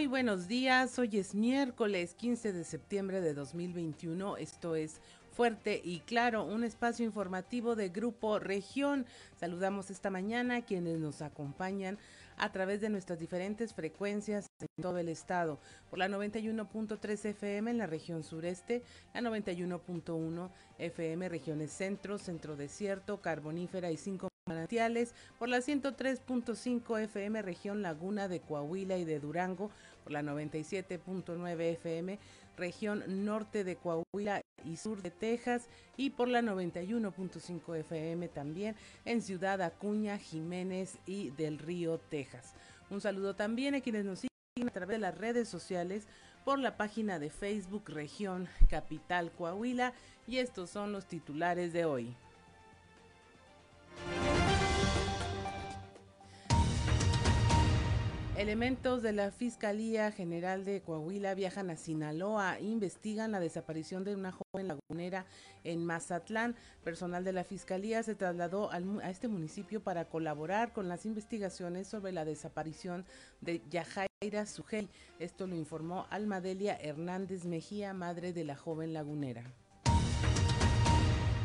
Muy buenos días, hoy es miércoles 15 de septiembre de 2021, esto es Fuerte y Claro, un espacio informativo de Grupo Región. Saludamos esta mañana a quienes nos acompañan a través de nuestras diferentes frecuencias en todo el estado, por la 91.3 FM en la región sureste, la 91.1 FM regiones centro, centro desierto, carbonífera y cinco manantiales, por la 103.5 FM región Laguna de Coahuila y de Durango, la 97.9 FM región norte de Coahuila y sur de Texas y por la 91.5 FM también en Ciudad Acuña, Jiménez y del Río, Texas. Un saludo también a quienes nos siguen a través de las redes sociales por la página de Facebook Región Capital Coahuila y estos son los titulares de hoy. Elementos de la Fiscalía General de Coahuila viajan a Sinaloa, investigan la desaparición de una joven lagunera en Mazatlán. Personal de la Fiscalía se trasladó a este municipio para colaborar con las investigaciones sobre la desaparición de Yajaira Sujei. Esto lo informó Almadelia Hernández Mejía, madre de la joven lagunera.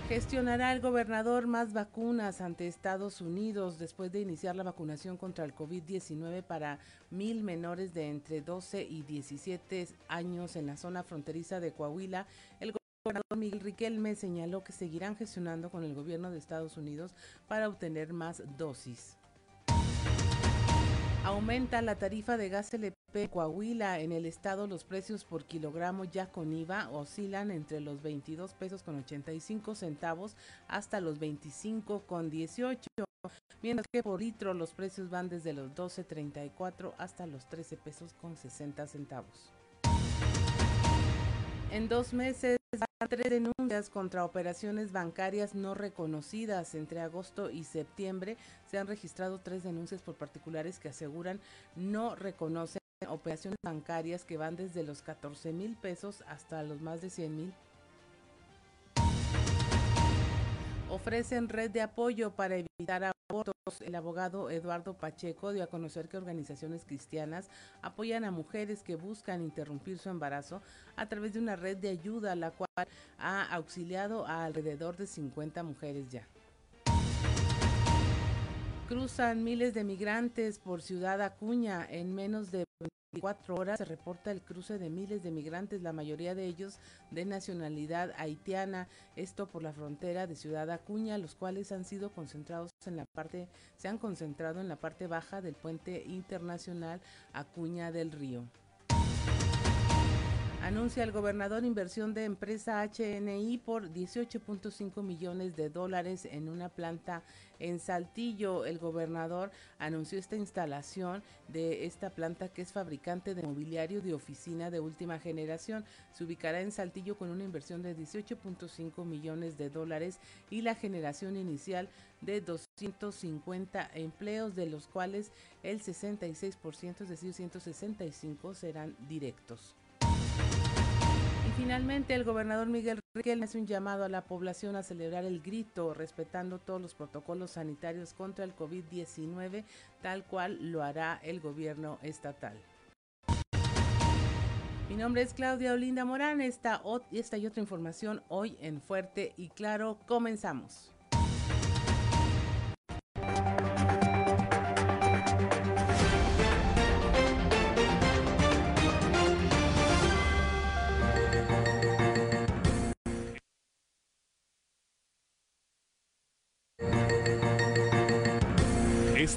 Gestionará el gobernador más vacunas ante Estados Unidos después de iniciar la vacunación contra el COVID-19 para mil menores de entre 12 y 17 años en la zona fronteriza de Coahuila. El gobernador Miguel Riquelme señaló que seguirán gestionando con el gobierno de Estados Unidos para obtener más dosis. Aumenta la tarifa de gas LP Coahuila. En el estado los precios por kilogramo ya con IVA oscilan entre los 22 pesos con 85 centavos hasta los 25 con 18. Mientras que por litro los precios van desde los 12.34 hasta los 13 pesos con 60 centavos. En dos meses, tres denuncias contra operaciones bancarias no reconocidas. Entre agosto y septiembre se han registrado tres denuncias por particulares que aseguran no reconocen operaciones bancarias que van desde los 14 mil pesos hasta los más de 100 mil ofrecen red de apoyo para evitar. El abogado Eduardo Pacheco dio a conocer que organizaciones cristianas apoyan a mujeres que buscan interrumpir su embarazo a través de una red de ayuda, la cual ha auxiliado a alrededor de 50 mujeres ya. Cruzan miles de migrantes por Ciudad Acuña en menos de cuatro horas se reporta el cruce de miles de migrantes, la mayoría de ellos de nacionalidad haitiana, esto por la frontera de Ciudad Acuña, los cuales han sido concentrados en la parte, se han concentrado en la parte baja del puente internacional Acuña del Río. Anuncia el gobernador inversión de empresa HNI por 18.5 millones de dólares en una planta en Saltillo. El gobernador anunció esta instalación de esta planta que es fabricante de mobiliario de oficina de última generación. Se ubicará en Saltillo con una inversión de 18.5 millones de dólares y la generación inicial de 250 empleos, de los cuales el 66%, es decir, 165 serán directos. Finalmente, el gobernador Miguel Riquelme hace un llamado a la población a celebrar el grito, respetando todos los protocolos sanitarios contra el COVID-19, tal cual lo hará el gobierno estatal. Mi nombre es Claudia Olinda Morán. Esta, esta y otra información hoy en Fuerte y Claro. Comenzamos.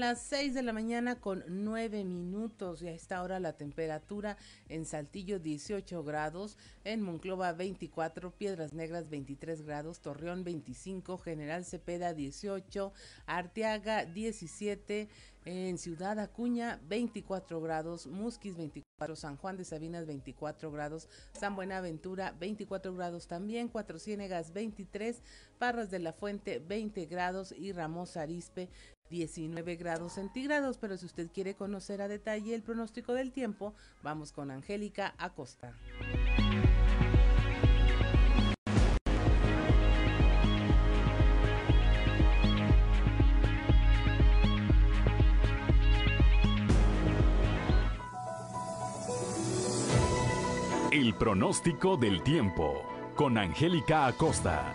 Las 6 de la mañana con 9 minutos y a esta hora la temperatura en Saltillo 18 grados, en Monclova 24, Piedras Negras 23 grados, Torreón 25, General Cepeda 18, Arteaga 17, en Ciudad Acuña 24 grados, Musquis 24, San Juan de Sabinas 24 grados, San Buenaventura 24 grados también, Cuatro Ciénegas 23, Parras de la Fuente 20 grados y Ramos Arispe 19 grados centígrados, pero si usted quiere conocer a detalle el pronóstico del tiempo, vamos con Angélica Acosta. El pronóstico del tiempo con Angélica Acosta.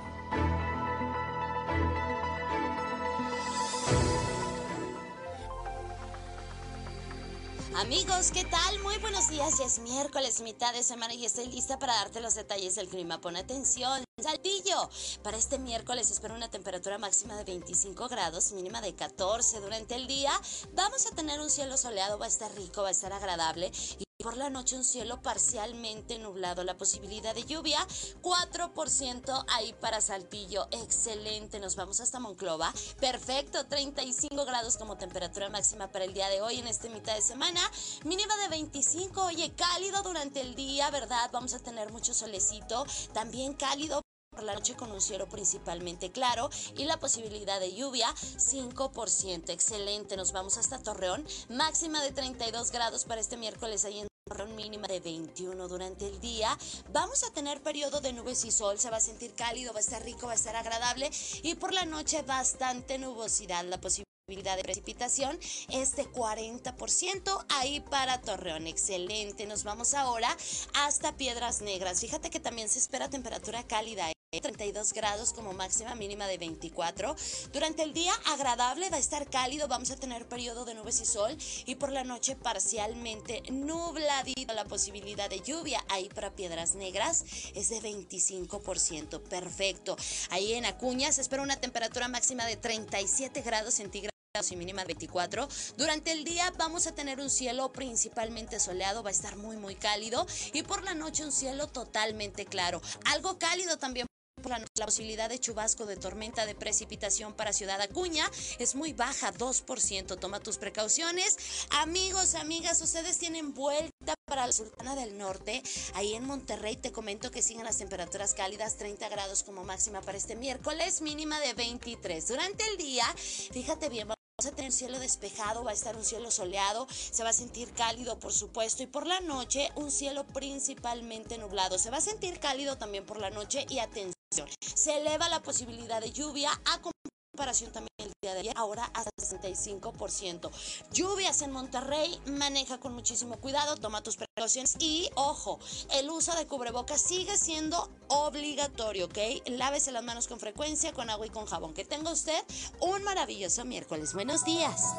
Amigos, ¿qué tal? Muy buenos días. Ya es miércoles, mitad de semana y estoy lista para darte los detalles del clima. Pon atención. Saltillo. Para este miércoles espero una temperatura máxima de 25 grados, mínima de 14 durante el día. Vamos a tener un cielo soleado, va a estar rico, va a estar agradable. Y por la noche un cielo parcialmente nublado, la posibilidad de lluvia 4% ahí para Saltillo, excelente, nos vamos hasta Monclova, perfecto, 35 grados como temperatura máxima para el día de hoy en este mitad de semana, mínima de 25, oye, cálido durante el día, ¿verdad? Vamos a tener mucho solecito, también cálido por la noche con un cielo principalmente claro y la posibilidad de lluvia 5%. Excelente, nos vamos hasta Torreón, máxima de 32 grados para este miércoles ahí en mínima de 21 durante el día. Vamos a tener periodo de nubes y sol, se va a sentir cálido, va a estar rico, va a estar agradable y por la noche bastante nubosidad. La posibilidad de precipitación es de 40% ahí para Torreón. Excelente. Nos vamos ahora hasta Piedras Negras. Fíjate que también se espera temperatura cálida. 32 grados como máxima mínima de 24. Durante el día agradable, va a estar cálido, vamos a tener periodo de nubes y sol y por la noche parcialmente nubladito. La posibilidad de lluvia ahí para Piedras Negras es de 25%. Perfecto. Ahí en Acuña se espera una temperatura máxima de 37 grados centígrados y mínima 24. Durante el día vamos a tener un cielo principalmente soleado, va a estar muy muy cálido y por la noche un cielo totalmente claro. Algo cálido también la, posibilidad de chubasco de tormenta de precipitación para Ciudad Acuña es muy baja, 2%. Toma tus precauciones. Amigos, amigas, ustedes tienen vuelta para la Sultana del Norte. Ahí en Monterrey te comento que siguen las temperaturas cálidas, 30 grados como máxima para este miércoles, mínima de 23. Durante el día, fíjate bien, Vamos a tener cielo despejado, va a estar un cielo soleado, se va a sentir cálido por supuesto y por la noche un cielo principalmente nublado. Se va a sentir cálido también por la noche y atención, se eleva la posibilidad de lluvia a comparación también el día de ayer, ahora hasta 65%. Lluvias en Monterrey, maneja con muchísimo cuidado, toma tus precauciones y ojo, el uso de cubrebocas sigue siendo obligatorio, ¿ok? Lávese las manos con frecuencia, con agua y con jabón. Que tenga usted un maravilloso miércoles. Buenos días.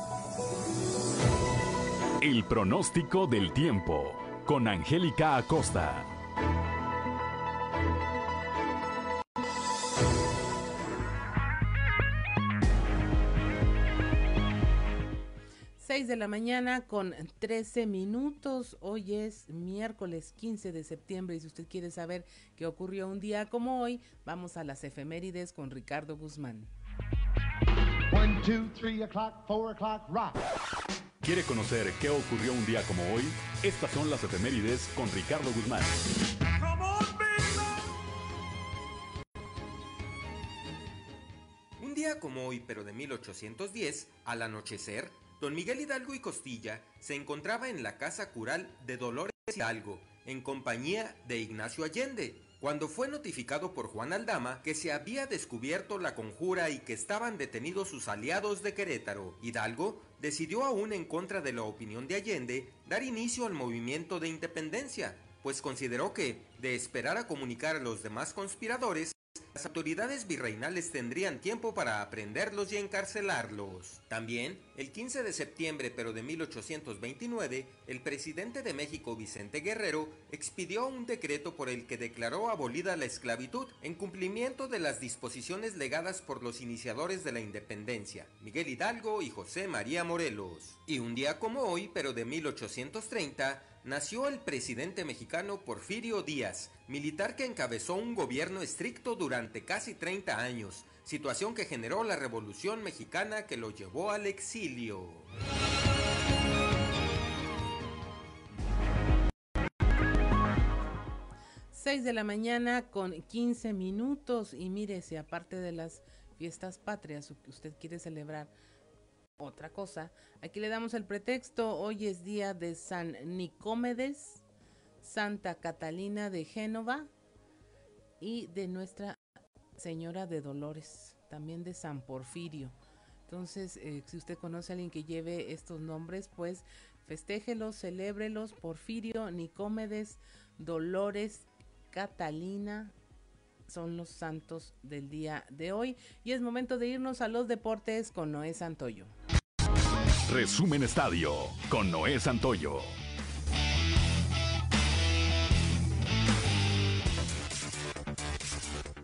El pronóstico del tiempo con Angélica Acosta. 6 de la mañana con 13 minutos. Hoy es miércoles 15 de septiembre y si usted quiere saber qué ocurrió un día como hoy, vamos a las efemérides con Ricardo Guzmán. ¿Quiere conocer qué ocurrió un día como hoy? Estas son las efemérides con Ricardo Guzmán. Un día como hoy, pero de 1810, al anochecer, Don Miguel Hidalgo y Costilla se encontraba en la casa cural de Dolores Hidalgo, en compañía de Ignacio Allende, cuando fue notificado por Juan Aldama que se había descubierto la conjura y que estaban detenidos sus aliados de Querétaro. Hidalgo decidió aún en contra de la opinión de Allende dar inicio al movimiento de independencia, pues consideró que, de esperar a comunicar a los demás conspiradores, las autoridades virreinales tendrían tiempo para aprenderlos y encarcelarlos. También, el 15 de septiembre pero de 1829, el presidente de México Vicente Guerrero expidió un decreto por el que declaró abolida la esclavitud en cumplimiento de las disposiciones legadas por los iniciadores de la independencia, Miguel Hidalgo y José María Morelos. Y un día como hoy, pero de 1830, nació el presidente mexicano Porfirio Díaz, militar que encabezó un gobierno estricto durante casi 30 años, situación que generó la Revolución Mexicana que lo llevó al exilio. Seis de la mañana con 15 minutos y mire, si aparte de las fiestas patrias que usted quiere celebrar otra cosa, aquí le damos el pretexto, hoy es día de San Nicómedes, Santa Catalina de Génova y de Nuestra Señora de Dolores, también de San Porfirio. Entonces, eh, si usted conoce a alguien que lleve estos nombres, pues festéjelos, celébrelos, Porfirio, Nicómedes, Dolores, Catalina, son los santos del día de hoy. Y es momento de irnos a los deportes con Noé Santoyo. Resumen Estadio con Noé Santoyo.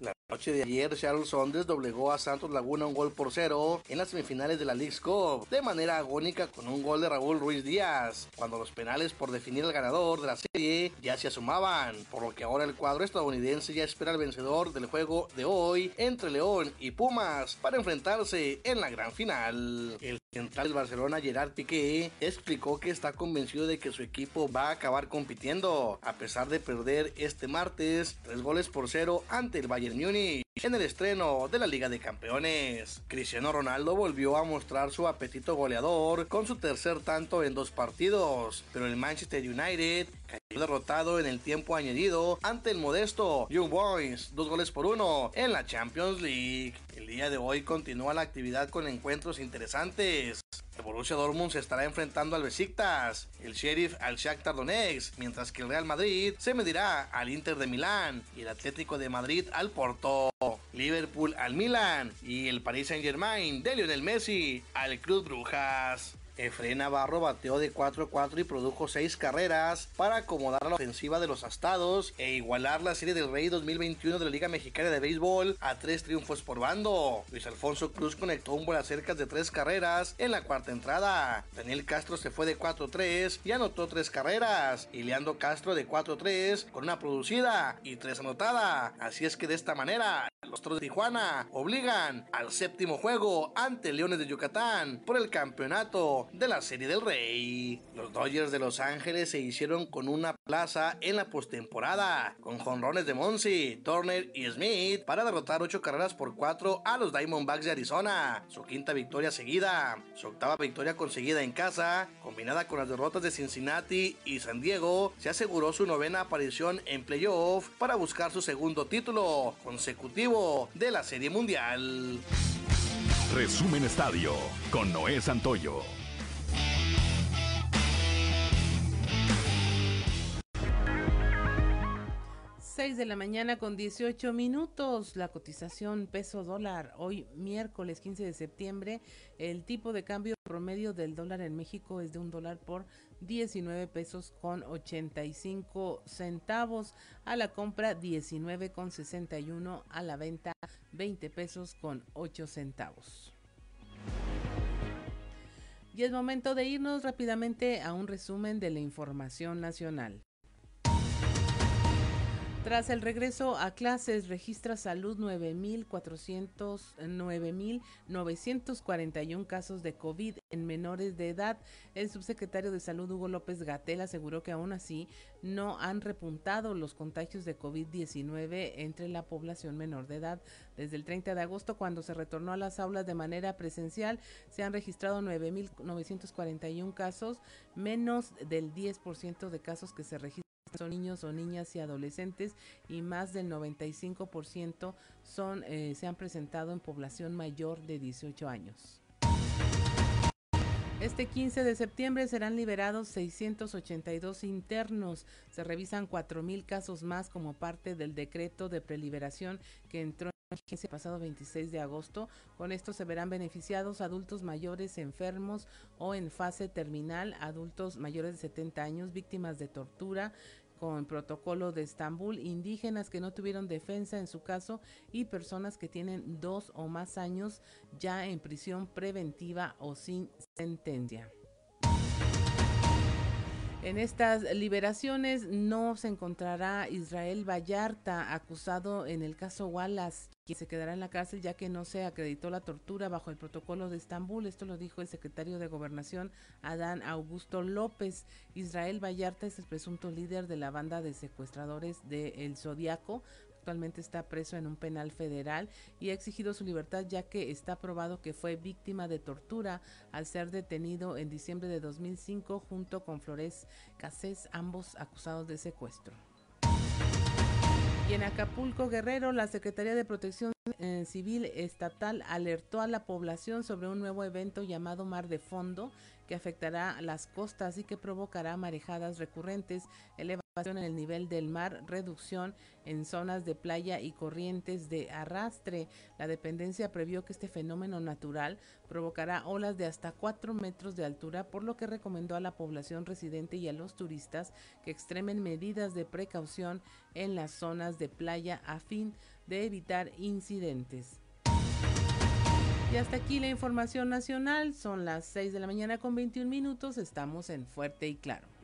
La noche de ayer, Charles Saunders doblegó a Santos Laguna un gol por cero en las semifinales de la League's Cup, de manera agónica con un gol de Raúl Ruiz Díaz, cuando los penales por definir el ganador de la serie ya se asumaban, por lo que ahora el cuadro estadounidense ya espera al vencedor del juego de hoy entre León y Pumas para enfrentarse en la gran final. El central del Barcelona, Gerard Piqué, explicó que está convencido de que su equipo va a acabar compitiendo, a pesar de perder este martes tres goles por cero ante el Bayern Múnich en el estreno de la Liga de Campeones. Cristiano Ronaldo volvió a mostrar su apetito goleador con su tercer tanto en dos partidos, pero el Manchester United derrotado en el tiempo añadido ante el modesto Young Boys, dos goles por uno en la Champions League. El día de hoy continúa la actividad con encuentros interesantes. El Borussia Dortmund se estará enfrentando al Besiktas, el Sheriff al Shakhtar Donetsk, mientras que el Real Madrid se medirá al Inter de Milán y el Atlético de Madrid al Porto, Liverpool al Milan y el Paris Saint-Germain de Lionel Messi al Club Brujas. Efren Navarro bateó de 4-4 y produjo 6 carreras para acomodar la ofensiva de los astados e igualar la Serie del Rey 2021 de la Liga Mexicana de Béisbol a 3 triunfos por bando. Luis Alfonso Cruz conectó un bola cerca de 3 carreras en la cuarta entrada. Daniel Castro se fue de 4-3 y anotó 3 carreras. Y Leandro Castro de 4-3 con una producida y 3 anotada. Así es que de esta manera los Toros de Tijuana obligan al séptimo juego ante Leones de Yucatán por el campeonato de la Serie del Rey. Los Dodgers de Los Ángeles se hicieron con una plaza en la postemporada, con jonrones de Monsi, Turner y Smith para derrotar 8 carreras por 4 a los Diamondbacks de Arizona. Su quinta victoria seguida, su octava victoria conseguida en casa, combinada con las derrotas de Cincinnati y San Diego, se aseguró su novena aparición en playoff para buscar su segundo título consecutivo de la Serie Mundial. Resumen Estadio con Noé Santoyo. 6 de la mañana con 18 minutos. La cotización peso dólar hoy miércoles 15 de septiembre. El tipo de cambio promedio del dólar en México es de un dólar por 19 pesos con 85 centavos. A la compra 19 con 61. A la venta 20 pesos con 8 centavos. Y es momento de irnos rápidamente a un resumen de la información nacional. Tras el regreso a clases, registra salud 9.941 casos de COVID en menores de edad. El subsecretario de Salud, Hugo López Gatel, aseguró que aún así no han repuntado los contagios de COVID-19 entre la población menor de edad. Desde el 30 de agosto, cuando se retornó a las aulas de manera presencial, se han registrado 9.941 casos, menos del 10% de casos que se registran son niños o niñas y adolescentes y más del 95% son, eh, se han presentado en población mayor de 18 años. Este 15 de septiembre serán liberados 682 internos. Se revisan 4.000 casos más como parte del decreto de preliberación que entró emergencia pasado 26 de agosto. Con esto se verán beneficiados adultos mayores enfermos o en fase terminal, adultos mayores de 70 años, víctimas de tortura, con protocolo de Estambul, indígenas que no tuvieron defensa en su caso y personas que tienen dos o más años ya en prisión preventiva o sin sentencia. En estas liberaciones no se encontrará Israel Vallarta, acusado en el caso Wallace, quien se quedará en la cárcel ya que no se acreditó la tortura bajo el protocolo de Estambul. Esto lo dijo el secretario de Gobernación, Adán Augusto López. Israel Vallarta es el presunto líder de la banda de secuestradores de El Zodiaco, actualmente está preso en un penal federal y ha exigido su libertad ya que está probado que fue víctima de tortura al ser detenido en diciembre de 2005 junto con Flores Casés, ambos acusados de secuestro. Y en Acapulco, Guerrero, la Secretaría de Protección eh, Civil Estatal alertó a la población sobre un nuevo evento llamado Mar de Fondo que afectará las costas y que provocará marejadas recurrentes, en el nivel del mar, reducción en zonas de playa y corrientes de arrastre. La dependencia previó que este fenómeno natural provocará olas de hasta 4 metros de altura, por lo que recomendó a la población residente y a los turistas que extremen medidas de precaución en las zonas de playa a fin de evitar incidentes. Y hasta aquí la información nacional. Son las 6 de la mañana con 21 minutos. Estamos en Fuerte y Claro.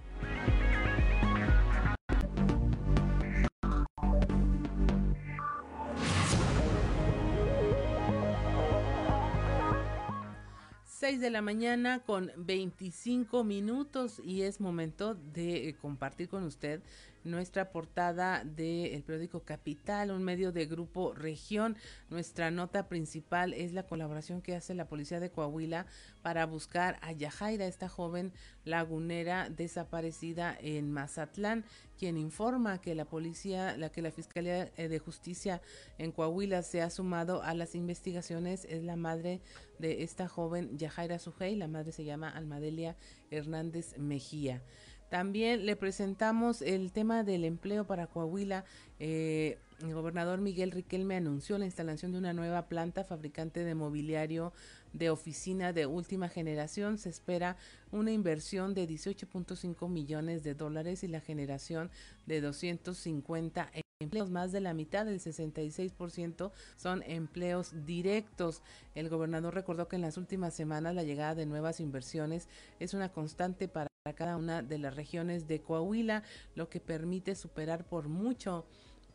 6 de la mañana con 25 minutos y es momento de eh, compartir con usted nuestra portada del periódico Capital, un medio de Grupo Región. Nuestra nota principal es la colaboración que hace la policía de Coahuila para buscar a Yajaira, esta joven lagunera desaparecida en Mazatlán, quien informa que la policía, la que la Fiscalía eh, de Justicia en Coahuila se ha sumado a las investigaciones es la madre de esta joven Yajaira Sujei, la madre se llama Almadelia Hernández Mejía. También le presentamos el tema del empleo para Coahuila. Eh, el gobernador Miguel Riquelme anunció la instalación de una nueva planta fabricante de mobiliario de oficina de última generación. Se espera una inversión de 18.5 millones de dólares y la generación de 250 empleos. Más de la mitad, del 66%, son empleos directos. El gobernador recordó que en las últimas semanas la llegada de nuevas inversiones es una constante para cada una de las regiones de Coahuila, lo que permite superar por mucho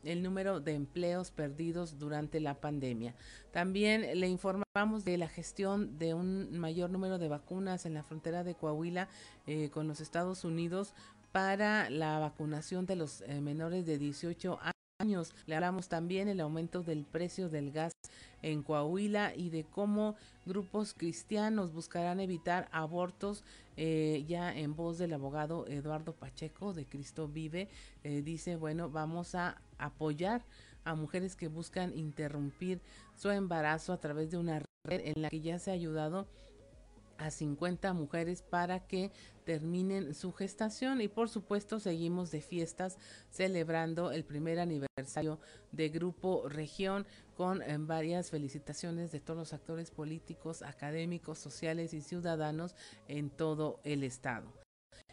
el número de empleos perdidos durante la pandemia. También le informamos de la gestión de un mayor número de vacunas en la frontera de Coahuila eh, con los Estados Unidos para la vacunación de los eh, menores de 18 años. Le hablamos también el aumento del precio del gas en Coahuila y de cómo grupos cristianos buscarán evitar abortos. Eh, ya en voz del abogado Eduardo Pacheco de Cristo Vive, eh, dice, bueno, vamos a apoyar a mujeres que buscan interrumpir su embarazo a través de una red en la que ya se ha ayudado a 50 mujeres para que terminen su gestación y por supuesto seguimos de fiestas celebrando el primer aniversario de Grupo Región con eh, varias felicitaciones de todos los actores políticos, académicos, sociales y ciudadanos en todo el estado.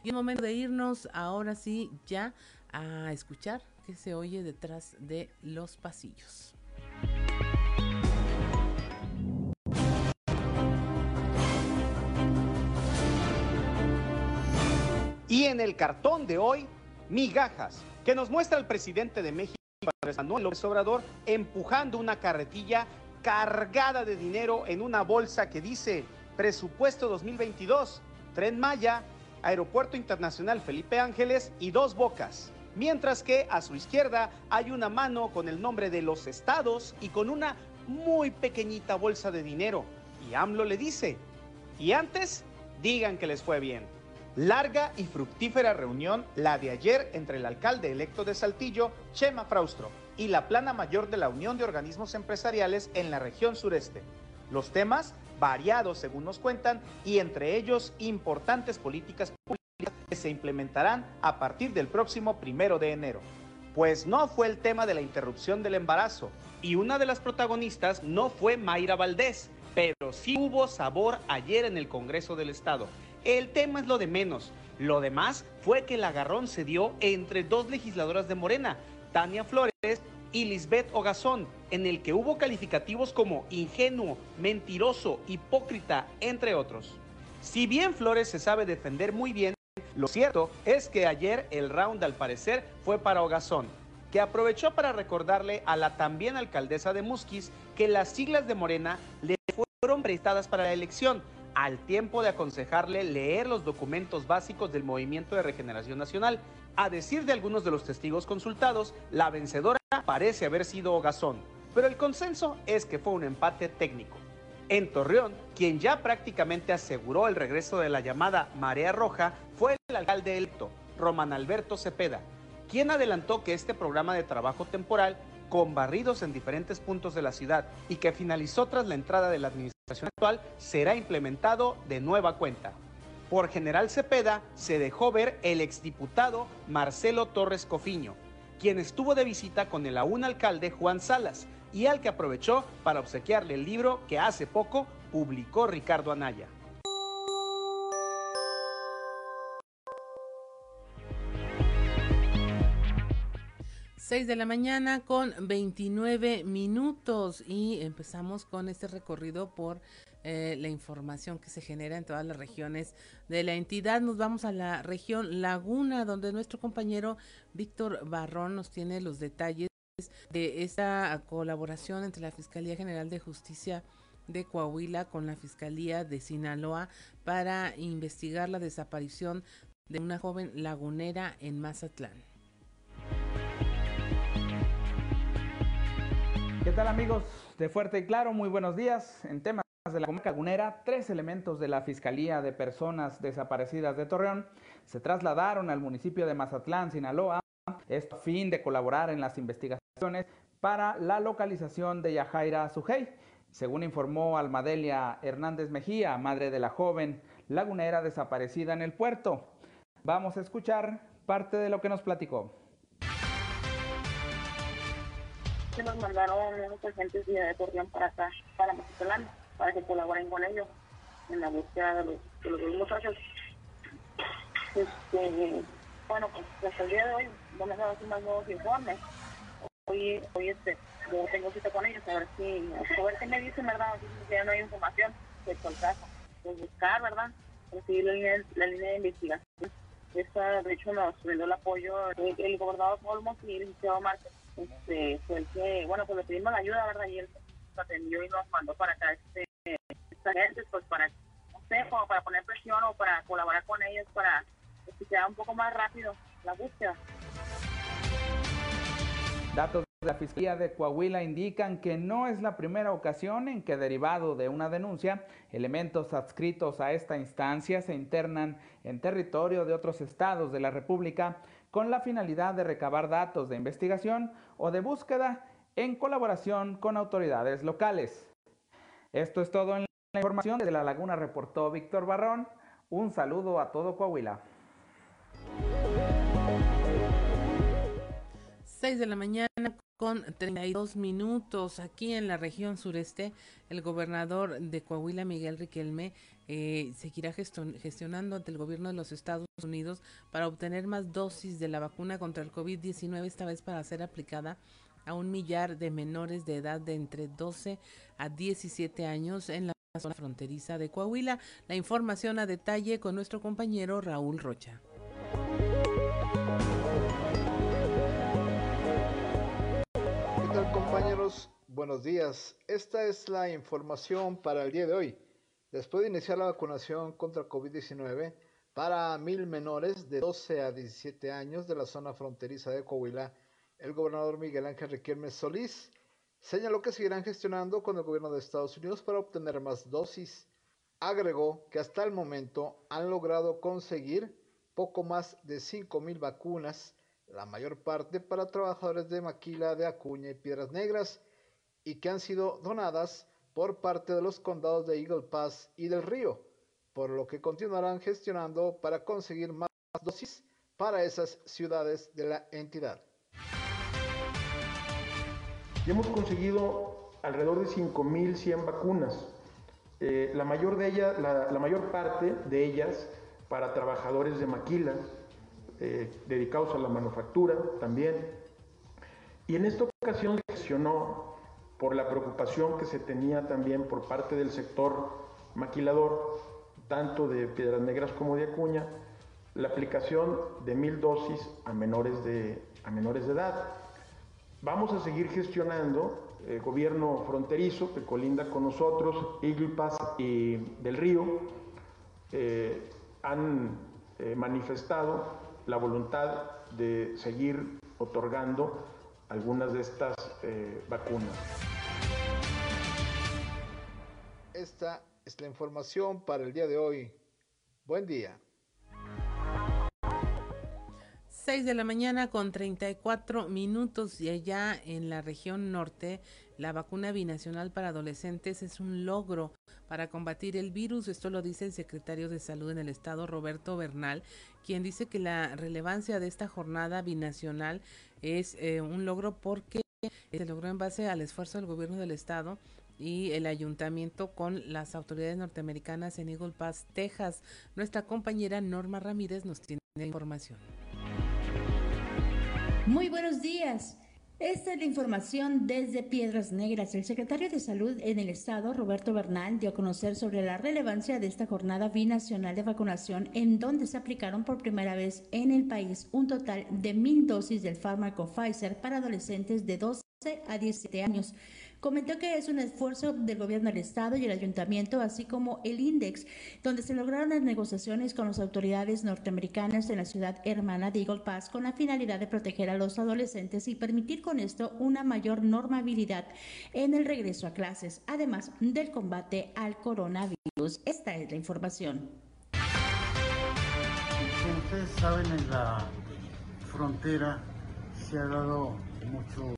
Y es momento de irnos ahora sí ya a escuchar qué se oye detrás de los pasillos. Y en el cartón de hoy, migajas, que nos muestra el presidente de México, Manuel López Obrador, empujando una carretilla cargada de dinero en una bolsa que dice Presupuesto 2022, Tren Maya, Aeropuerto Internacional Felipe Ángeles y Dos Bocas. Mientras que a su izquierda hay una mano con el nombre de los estados y con una muy pequeñita bolsa de dinero. Y AMLO le dice, y antes digan que les fue bien. Larga y fructífera reunión la de ayer entre el alcalde electo de Saltillo, Chema Fraustro, y la plana mayor de la Unión de Organismos Empresariales en la región sureste. Los temas variados según nos cuentan y entre ellos importantes políticas públicas que se implementarán a partir del próximo primero de enero. Pues no fue el tema de la interrupción del embarazo. Y una de las protagonistas no fue Mayra Valdés, pero sí hubo sabor ayer en el Congreso del Estado. El tema es lo de menos. Lo demás fue que el agarrón se dio entre dos legisladoras de Morena, Tania Flores y Lisbeth Ogazón, en el que hubo calificativos como ingenuo, mentiroso, hipócrita, entre otros. Si bien Flores se sabe defender muy bien, lo cierto es que ayer el round al parecer fue para Ogazón, que aprovechó para recordarle a la también alcaldesa de Musquis que las siglas de Morena le fueron prestadas para la elección, al tiempo de aconsejarle leer los documentos básicos del Movimiento de Regeneración Nacional. A decir de algunos de los testigos consultados, la vencedora parece haber sido Ogazón, pero el consenso es que fue un empate técnico. En Torreón, quien ya prácticamente aseguró el regreso de la llamada Marea Roja fue el alcalde electo, Román Alberto Cepeda, quien adelantó que este programa de trabajo temporal, con barridos en diferentes puntos de la ciudad y que finalizó tras la entrada de la administración actual, será implementado de nueva cuenta. Por General Cepeda se dejó ver el exdiputado Marcelo Torres Cofiño, quien estuvo de visita con el aún alcalde Juan Salas, y al que aprovechó para obsequiarle el libro que hace poco publicó Ricardo Anaya. Seis de la mañana con 29 minutos y empezamos con este recorrido por eh, la información que se genera en todas las regiones de la entidad. Nos vamos a la región Laguna, donde nuestro compañero Víctor Barrón nos tiene los detalles de esta colaboración entre la Fiscalía General de Justicia de Coahuila con la Fiscalía de Sinaloa para investigar la desaparición de una joven lagunera en Mazatlán. Tal amigos de Fuerte y Claro? Muy buenos días. En temas de la comarca lagunera, tres elementos de la Fiscalía de Personas Desaparecidas de Torreón se trasladaron al municipio de Mazatlán, Sinaloa, a fin de colaborar en las investigaciones para la localización de Yajaira Sujei, según informó Almadelia Hernández Mejía, madre de la joven lagunera desaparecida en el puerto. Vamos a escuchar parte de lo que nos platicó. Nos mandaron unos agentes de Torreón para acá, para Mazatlán, para que colaboren con ellos en la búsqueda de los, de los muchachos. Este, bueno, pues hasta el día de hoy no me han dado más nuevos informes hoy, hoy este, yo tengo cita con ellos, a ver si, a ver qué me dicen, ¿verdad? Si ya no hay información respecto buscar, ¿verdad? Recibir la línea, de investigación. De hecho, nos brindó el apoyo el, el gobernador Olmos y el licenciado Márquez. Este, fue el que, bueno, pues le pedimos la ayuda, ¿verdad? Y él nos atendió y nos mandó para acá este, esta pues para, no sé, como para poner presión o para colaborar con ellos para que sea un poco más rápido la búsqueda. Datos de la Fiscalía de Coahuila indican que no es la primera ocasión en que derivado de una denuncia, elementos adscritos a esta instancia se internan en territorio de otros estados de la República con la finalidad de recabar datos de investigación o de búsqueda en colaboración con autoridades locales. Esto es todo en la información. Desde La Laguna reportó Víctor Barrón. Un saludo a todo Coahuila. 6 de la mañana con 32 minutos aquí en la región sureste. El gobernador de Coahuila, Miguel Riquelme, eh, seguirá gestionando ante el gobierno de los Estados Unidos para obtener más dosis de la vacuna contra el COVID-19, esta vez para ser aplicada a un millar de menores de edad de entre 12 a 17 años en la zona fronteriza de Coahuila. La información a detalle con nuestro compañero Raúl Rocha. compañeros? Buenos días. Esta es la información para el día de hoy. Después de iniciar la vacunación contra COVID-19 para mil menores de 12 a 17 años de la zona fronteriza de Coahuila, el gobernador Miguel Ángel Riquelme Solís señaló que seguirán gestionando con el gobierno de Estados Unidos para obtener más dosis. Agregó que hasta el momento han logrado conseguir poco más de 5 mil vacunas la mayor parte para trabajadores de Maquila, de Acuña y Piedras Negras, y que han sido donadas por parte de los condados de Eagle Pass y del Río, por lo que continuarán gestionando para conseguir más dosis para esas ciudades de la entidad. y hemos conseguido alrededor de 5.100 vacunas. Eh, la, mayor de ellas, la, mayor parte de ellas para trabajadores de maquila, eh, dedicados a la manufactura también. Y en esta ocasión gestionó por la preocupación que se tenía también por parte del sector maquilador, tanto de Piedras Negras como de Acuña, la aplicación de mil dosis a menores de, a menores de edad. Vamos a seguir gestionando el gobierno fronterizo que colinda con nosotros, Eagle Pass y del Río, eh, han eh, manifestado la voluntad de seguir otorgando algunas de estas eh, vacunas. Esta es la información para el día de hoy. Buen día. 6 de la mañana con 34 minutos y allá en la región norte, la vacuna binacional para adolescentes es un logro para combatir el virus. Esto lo dice el secretario de Salud en el estado, Roberto Bernal, quien dice que la relevancia de esta jornada binacional es eh, un logro porque se logró en base al esfuerzo del gobierno del estado y el ayuntamiento con las autoridades norteamericanas en Eagle Pass, Texas. Nuestra compañera Norma Ramírez nos tiene información. Muy buenos días. Esta es la información desde Piedras Negras. El secretario de Salud en el Estado, Roberto Bernal, dio a conocer sobre la relevancia de esta jornada binacional de vacunación en donde se aplicaron por primera vez en el país un total de mil dosis del fármaco Pfizer para adolescentes de 12 a 17 años. Comentó que es un esfuerzo del gobierno del estado y el ayuntamiento, así como el INDEX, donde se lograron las negociaciones con las autoridades norteamericanas en la ciudad hermana de Eagle Pass con la finalidad de proteger a los adolescentes y permitir con esto una mayor normabilidad en el regreso a clases, además del combate al coronavirus. Esta es la información. Como ustedes saben, en la frontera se ha dado mucho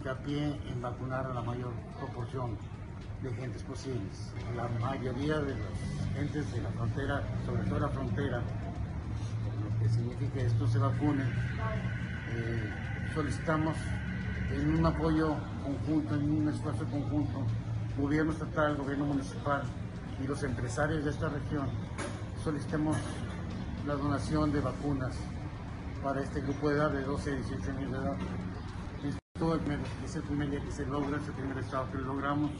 hincapié en vacunar a la mayor proporción de gentes posibles. La mayoría de las gentes de la frontera, sobre todo la frontera, lo que significa que esto se vacune, eh, solicitamos en un apoyo conjunto, en un esfuerzo conjunto, gobierno estatal, gobierno municipal y los empresarios de esta región, solicitemos la donación de vacunas para este grupo de edad de 12 a 18 años de edad es el primer día que se logra, es el primer estado que lo logramos.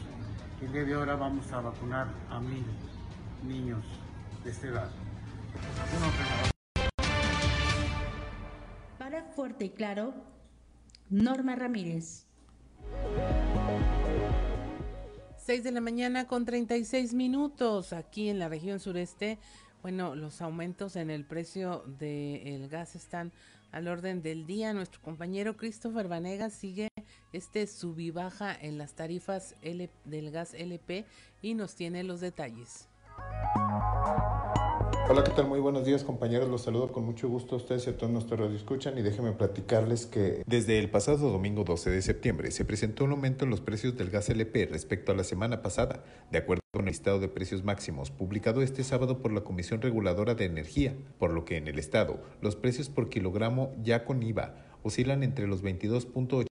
El día de ahora vamos a vacunar a mil niños de esta edad. Para Fuerte y Claro, Norma Ramírez. 6 de la mañana con 36 minutos aquí en la región sureste. Bueno, los aumentos en el precio del gas están al orden del día. Nuestro compañero Christopher Vanegas sigue este sub baja en las tarifas del gas LP y nos tiene los detalles. Hola, ¿qué tal? Muy buenos días compañeros, los saludo con mucho gusto a ustedes y a todos nuestros radio escuchan y déjenme platicarles que desde el pasado domingo 12 de septiembre se presentó un aumento en los precios del gas LP respecto a la semana pasada, de acuerdo con el listado de precios máximos publicado este sábado por la Comisión Reguladora de Energía, por lo que en el estado los precios por kilogramo ya con IVA oscilan entre los 22.8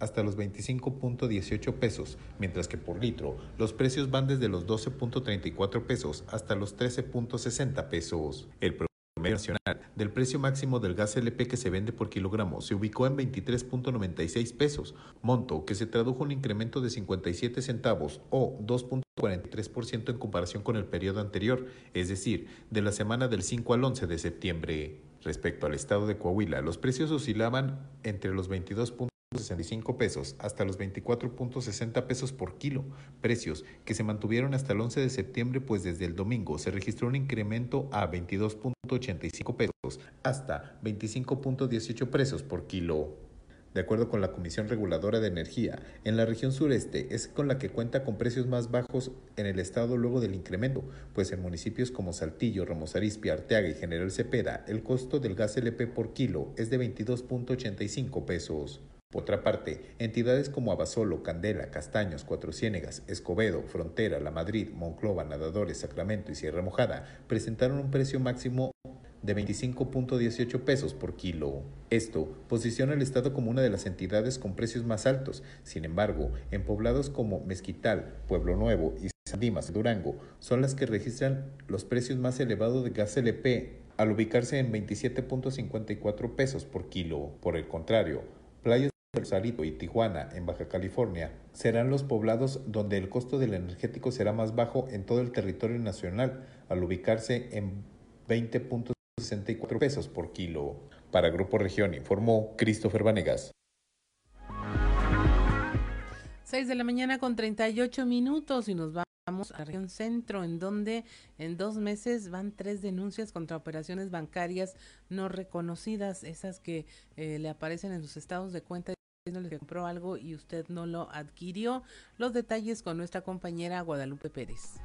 hasta los 25.18 pesos, mientras que por litro los precios van desde los 12.34 pesos hasta los 13.60 pesos. El promedio nacional del precio máximo del gas LP que se vende por kilogramo se ubicó en 23.96 pesos, monto que se tradujo un incremento de 57 centavos o 2.43% en comparación con el periodo anterior, es decir, de la semana del 5 al 11 de septiembre. Respecto al estado de Coahuila, los precios oscilaban entre los 22.65 pesos hasta los 24.60 pesos por kilo, precios que se mantuvieron hasta el 11 de septiembre, pues desde el domingo se registró un incremento a 22.85 pesos hasta 25.18 pesos por kilo. De acuerdo con la Comisión Reguladora de Energía, en la región sureste es con la que cuenta con precios más bajos en el estado luego del incremento, pues en municipios como Saltillo, Ramos Arizpe, Arteaga y General Cepeda, el costo del gas LP por kilo es de 22.85 pesos. Por otra parte, entidades como Abasolo, Candela, Castaños, Cuatro Ciénegas, Escobedo, Frontera, La Madrid, Monclova, Nadadores, Sacramento y Sierra Mojada presentaron un precio máximo de 25.18 pesos por kilo. Esto posiciona al Estado como una de las entidades con precios más altos. Sin embargo, en poblados como Mezquital, Pueblo Nuevo y San Dimas, Durango, son las que registran los precios más elevados de gas LP, al ubicarse en 27.54 pesos por kilo. Por el contrario, playas de Rosarito y Tijuana, en Baja California, serán los poblados donde el costo del energético será más bajo en todo el territorio nacional, al ubicarse en 20.64 pesos por kilo. Para Grupo Región informó Christopher Vanegas. 6 de la mañana con 38 minutos y nos vamos a región centro, en donde en dos meses van tres denuncias contra operaciones bancarias no reconocidas, esas que eh, le aparecen en sus estados de cuenta que compró algo y usted no lo adquirió. Los detalles con nuestra compañera Guadalupe Pérez.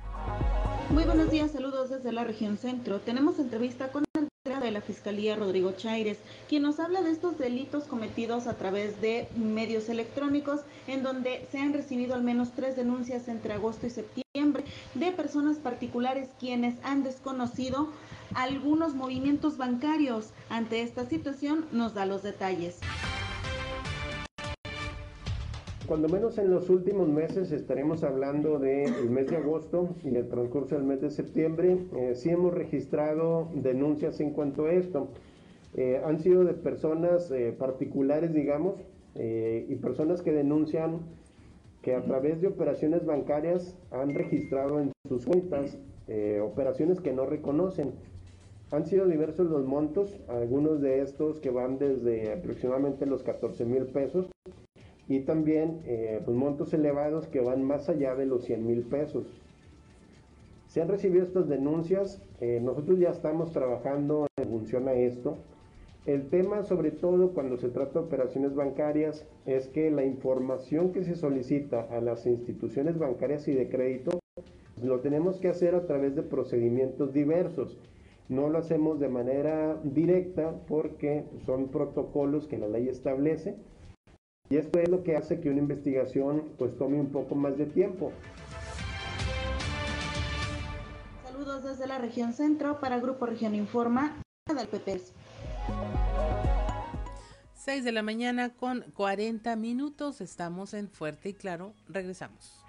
Muy buenos días, saludos desde la región centro. Tenemos entrevista con el de la Fiscalía Rodrigo Chaires, quien nos habla de estos delitos cometidos a través de medios electrónicos, en donde se han recibido al menos tres denuncias entre agosto y septiembre de personas particulares quienes han desconocido algunos movimientos bancarios. Ante esta situación nos da los detalles. Cuando menos en los últimos meses estaremos hablando del mes de agosto y el transcurso del mes de septiembre, eh, sí hemos registrado denuncias en cuanto a esto. Eh, han sido de personas eh, particulares, digamos, eh, y personas que denuncian que a través de operaciones bancarias han registrado en sus cuentas operaciones que no reconocen. Han sido diversos los montos, algunos de estos que van desde aproximadamente los 14 mil pesos y también eh, pues, montos elevados que van más allá de los 100 mil pesos. Se han recibido estas denuncias, eh, nosotros ya estamos trabajando en función a esto. El tema, sobre todo cuando se trata de operaciones bancarias, es que la información que se solicita a las instituciones bancarias y de crédito lo tenemos que hacer a través de procedimientos diversos. No lo hacemos de manera directa porque son protocolos que la ley establece y esto es lo que hace que una investigación pues tome un poco más de tiempo. Saludos desde la región centro para Grupo Región Informa del PP. 6 de la mañana con 40 minutos. Estamos en Fuerte y Claro. Regresamos.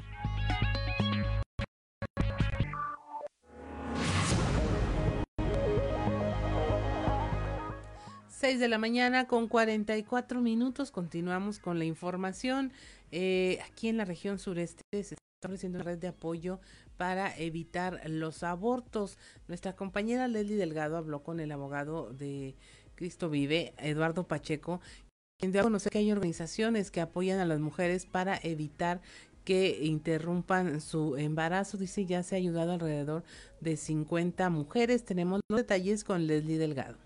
6 de la mañana con 44 minutos. Continuamos con la información. Eh, aquí en la región sureste se está ofreciendo una red de apoyo para evitar los abortos. Nuestra compañera Leslie Delgado habló con el abogado de Cristo Vive, Eduardo Pacheco, quien dio conocer que hay organizaciones que apoyan a las mujeres para evitar que interrumpan su embarazo. Dice ya se ha ayudado alrededor de 50 mujeres. Tenemos los detalles con Leslie Delgado.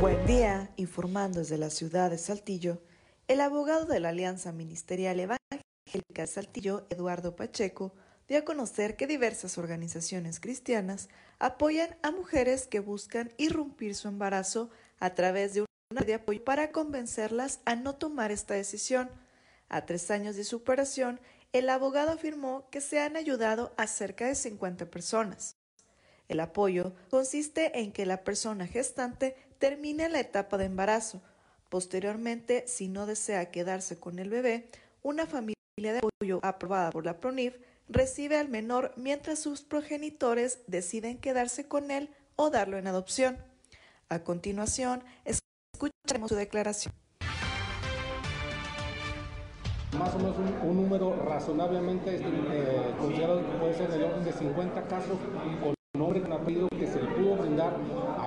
Buen día, informando desde la ciudad de Saltillo, el abogado de la Alianza Ministerial Evangélica de Saltillo, Eduardo Pacheco, dio a conocer que diversas organizaciones cristianas apoyan a mujeres que buscan irrumpir su embarazo a través de una red de apoyo para convencerlas a no tomar esta decisión. A tres años de su operación, el abogado afirmó que se han ayudado a cerca de 50 personas. El apoyo consiste en que la persona gestante termine la etapa de embarazo. Posteriormente, si no desea quedarse con el bebé, una familia de apoyo aprobada por la PRONIF recibe al menor mientras sus progenitores deciden quedarse con él o darlo en adopción. A continuación, escucharemos su declaración. Más o menos un, número razonablemente eh, considerado que puede ser del orden de 50 casos con nombre con apellido que se le pudo brindar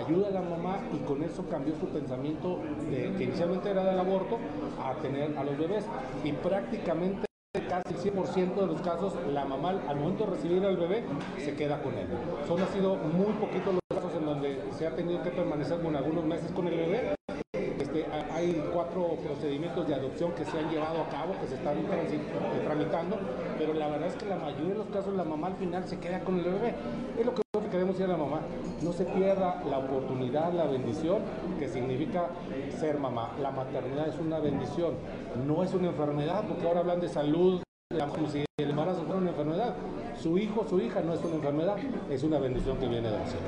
ayuda a la mamá y con eso cambió su pensamiento de que inicialmente era del aborto a tener a los bebés y prácticamente casi el 100% de los casos la mamá al momento de recibir al bebé se queda con él. Son ha sido muy poquitos los casos en donde se ha tenido que permanecer con algunos meses con el bebé este, hay cuatro procedimientos de adopción que se han llevado a cabo, que se están tramitando, pero la verdad es que la mayoría de los casos la mamá al final se queda con el bebé. Es lo que queremos decir a la mamá, no se pierda la oportunidad, la bendición que significa ser mamá. La maternidad es una bendición, no es una enfermedad, porque ahora hablan de salud, como si el embarazo fuera una enfermedad. Su hijo, su hija no es una enfermedad, es una bendición que viene del cielo.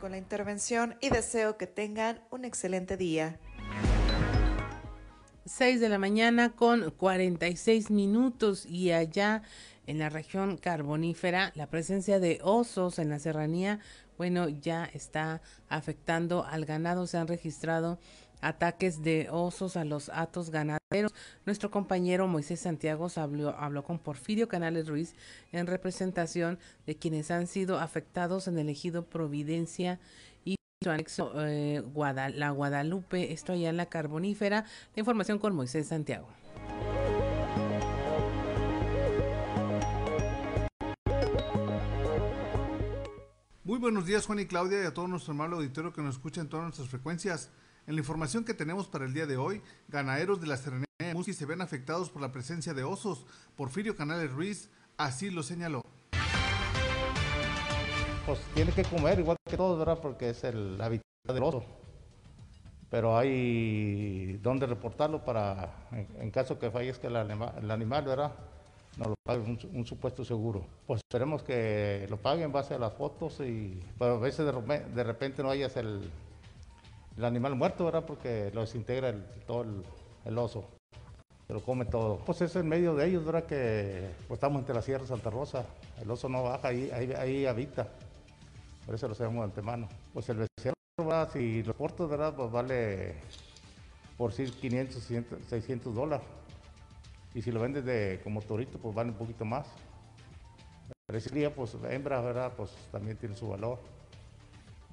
Con la intervención y deseo que tengan un excelente día. 6 de la mañana con 46 minutos y allá en la región carbonífera la presencia de osos en la serranía, bueno, ya está afectando al ganado. Se han registrado ataques de osos a los atos ganaderos. Nuestro compañero Moisés Santiago habló, con Porfirio Canales Ruiz en representación de quienes han sido afectados en el ejido Providencia y su anexo eh, la Guadalupe, esto allá en la carbonífera. La información con Moisés Santiago. Muy buenos días Juan y Claudia y a todo nuestro amable auditorio que nos escucha en todas nuestras frecuencias. En la información que tenemos para el día de hoy, ganaderos de la Serranía de Musqui se ven afectados por la presencia de osos. Porfirio Canales Ruiz así lo señaló. Pues tiene que comer igual que todos, ¿verdad? Porque es el hábitat del oso. Pero hay donde reportarlo para, en, caso que fallezca el, el animal, ¿verdad? Nos lo pague un, supuesto seguro. Pues esperemos que lo paguen en base a las fotos y pero a veces de, repente no hayas el, el, animal muerto, ¿verdad? Porque lo desintegra el, todo el, oso. Se lo come todo. Pues es en medio de ellos, ¿verdad? Que pues, estamos entre la Sierra de Santa Rosa. El oso no baja, ahí, ahí, habita. Por eso lo sabemos de antemano. Pues el becerro, ¿verdad? Si los portos, ¿verdad? Pues vale por sí 500, 600 dólares. Y si lo vendes de como torito, pues vale un poquito más. Pero pues hembra, ¿verdad? Pues también tiene su valor.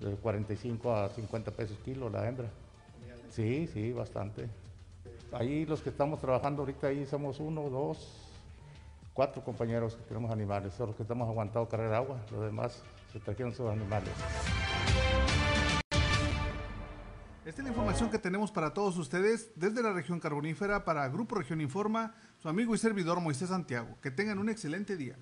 De 45 a 50 pesos kilo la hembra. Sí, sí, bastante. Ahí los que estamos trabajando ahorita, ahí somos uno, dos, cuatro compañeros que tenemos animales. Son los que estamos aguantando cargar agua. Los demás se trajeron sus animales. Esta es la información que tenemos para todos ustedes desde la región carbonífera para Grupo Región Informa, su amigo y servidor Moisés Santiago. Que tengan un excelente día.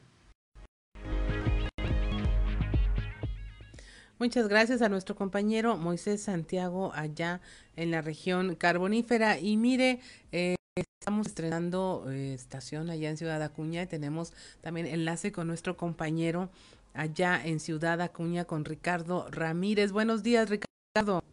Muchas gracias a nuestro compañero Moisés Santiago allá en la región carbonífera. Y mire, eh, estamos estrenando eh, estación allá en Ciudad Acuña y tenemos también enlace con nuestro compañero allá en Ciudad Acuña con Ricardo Ramírez. Buenos días, Ricardo.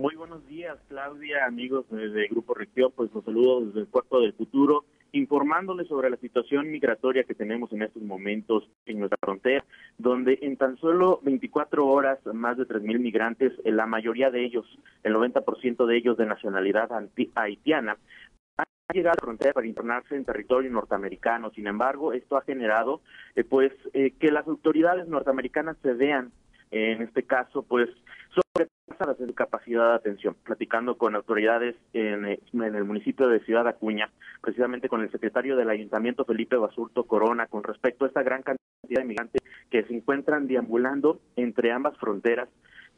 Muy buenos días, Claudia, amigos de Grupo Región. Pues los saludo desde el Puerto del Futuro, informándoles sobre la situación migratoria que tenemos en estos momentos en nuestra frontera, donde en tan solo 24 horas más de 3.000 migrantes, la mayoría de ellos, el 90% de ellos de nacionalidad haitiana, han llegado a la frontera para internarse en territorio norteamericano. Sin embargo, esto ha generado eh, pues eh, que las autoridades norteamericanas se vean en este caso, pues sobrepasa la capacidad de atención. Platicando con autoridades en, en, el municipio de Ciudad Acuña, precisamente con el secretario del Ayuntamiento, Felipe Basurto Corona, con respecto a esta gran cantidad de migrantes que se encuentran deambulando entre ambas fronteras,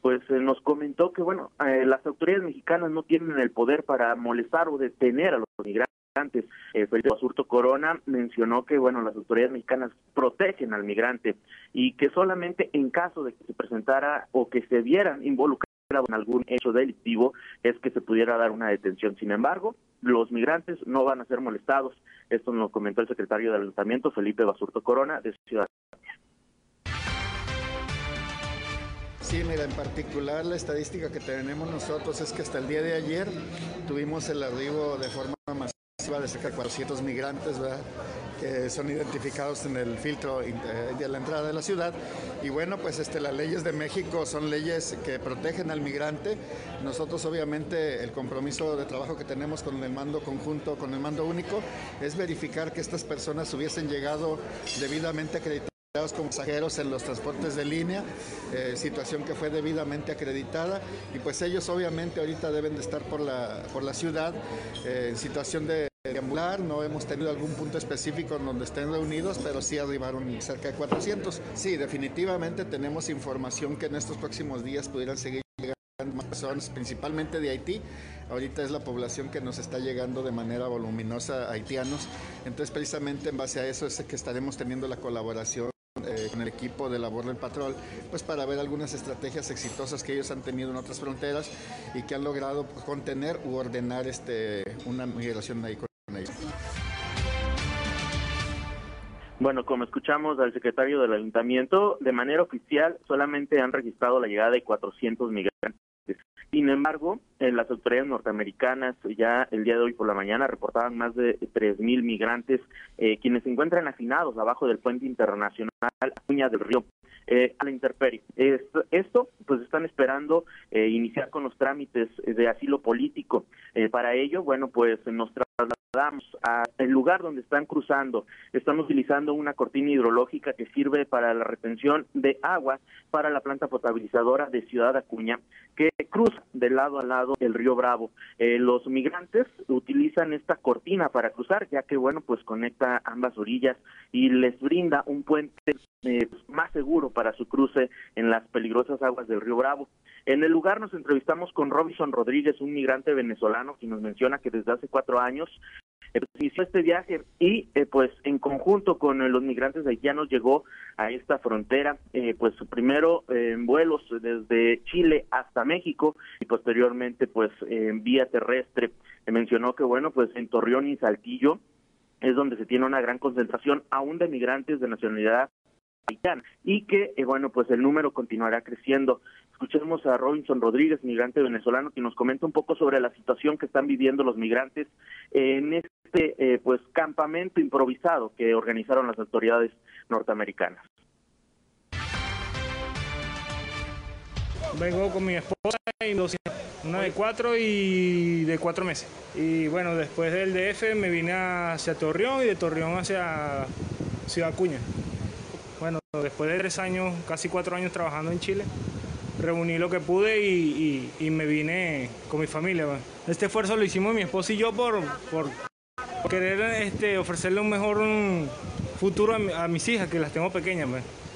pues eh, nos comentó que, bueno, eh, las autoridades mexicanas no tienen el poder para molestar o detener a los migrantes migrantes. Eh, Felipe Basurto Corona mencionó que, bueno, las autoridades mexicanas protegen al migrante y que solamente en caso de que se presentara o que se vieran involucrados en algún hecho delictivo es que se pudiera dar una detención. Sin embargo, los migrantes no van a ser molestados. Esto nos comentó el secretario del Ayuntamiento, Felipe Basurto Corona, de Ciudad. Sí, mira, en particular la estadística que tenemos nosotros es que hasta el día de ayer tuvimos el arribo de forma masiva de cerca de 400 migrantes, que son identificados en el filtro de la entrada de la ciudad. Y bueno, pues este, las leyes de México son leyes que protegen al migrante. Nosotros obviamente el compromiso de trabajo que tenemos con el mando conjunto, con el mando único, es verificar que estas personas hubiesen llegado debidamente acreditadas como pasajeros en los transportes de línea, eh, situación que fue debidamente acreditada y pues ellos obviamente ahorita deben de estar por la, por la ciudad eh, en situación de deambular, no hemos tenido algún punto específico en donde estén reunidos, pero sí arribaron cerca de 400. Sí, definitivamente tenemos información que en estos próximos días pudieran seguir llegando más personas, principalmente de Haití. Ahorita es la población que nos está llegando de manera voluminosa haitianos. Entonces, precisamente en base a eso es que estaremos teniendo la colaboración eh, con el equipo de la Border Patrol, pues para ver algunas estrategias exitosas que ellos han tenido en otras fronteras y que han logrado contener u ordenar este, una migración ahí con ellos. Bueno, como escuchamos al secretario del ayuntamiento, de manera oficial solamente han registrado la llegada de 400 migrantes sin embargo, en las autoridades norteamericanas ya el día de hoy por la mañana reportaban más de 3.000 migrantes eh, quienes se encuentran hacinados abajo del puente internacional Acuña del Río eh, a la esto, pues están esperando eh, iniciar con los trámites de asilo político. Eh, para ello, bueno, pues nos trasladamos al lugar donde están cruzando. Están utilizando una cortina hidrológica que sirve para la retención de agua para la planta potabilizadora de Ciudad Acuña, que cruza de lado a lado el río Bravo. Eh, los migrantes utilizan esta cortina para cruzar, ya que, bueno, pues conecta ambas orillas y les brinda un puente eh, más seguro para su cruce en las peligrosas aguas del río Bravo. En el lugar nos entrevistamos con Robinson Rodríguez, un migrante venezolano, que nos menciona que desde hace cuatro años eh, pues, este viaje y eh, pues en conjunto con eh, los migrantes haitianos llegó a esta frontera, eh, pues primero en vuelos desde Chile hasta México y posteriormente pues en vía terrestre. mencionó que bueno pues en Torreón y Saltillo es donde se tiene una gran concentración aún de migrantes de nacionalidad y que bueno pues el número continuará creciendo. Escuchemos a Robinson Rodríguez, migrante venezolano, que nos comenta un poco sobre la situación que están viviendo los migrantes en este eh, pues campamento improvisado que organizaron las autoridades norteamericanas. Vengo con mi esposa y dos una de cuatro y de cuatro meses. Y bueno, después del DF me vine hacia Torreón y de Torreón hacia Ciudad Acuña. Bueno, después de tres años, casi cuatro años trabajando en Chile, reuní lo que pude y, y, y me vine con mi familia. Este esfuerzo lo hicimos mi esposa y yo por, por querer este, ofrecerle un mejor futuro a, mi, a, mis hijas, que las tengo pequeñas.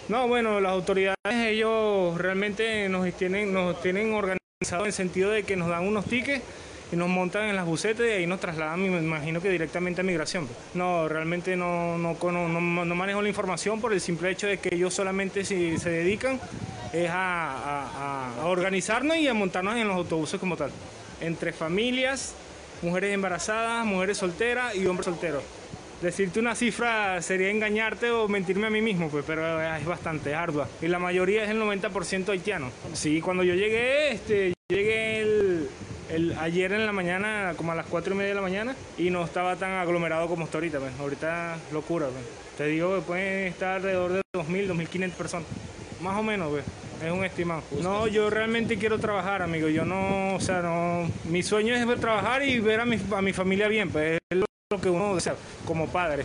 No, bueno, las autoridades, ellos realmente nos tienen, nos tienen organizado en el sentido de que nos dan unos tickets y nos montan en las bucetas y ahí nos trasladan, me imagino que directamente a migración. No, realmente no, no, no, no manejo la información por el simple hecho de que ellos solamente si se dedican es a, a, a, organizarnos y a montarnos en los autobuses como tal. Entre familias, mujeres embarazadas, mujeres solteras y hombres solteros. Decirte una cifra sería engañarte o mentirme a mí mismo, pues, pero es bastante ardua. Y la mayoría es el 90% haitiano. Sí, cuando yo llegué, este, llegué el, el, ayer en la mañana, como a las 4 y media de la mañana, y no estaba tan aglomerado como está ahorita. Pues. Ahorita locura. Pues. Te digo que pueden estar alrededor de 2.000, 2.500 personas. Más o menos, pues. Es un estimado. No, yo realmente quiero trabajar, amigo. Yo no, o sea, no. Mi sueño es trabajar y ver a mi, a mi familia bien, pues es lo que uno desea como padre.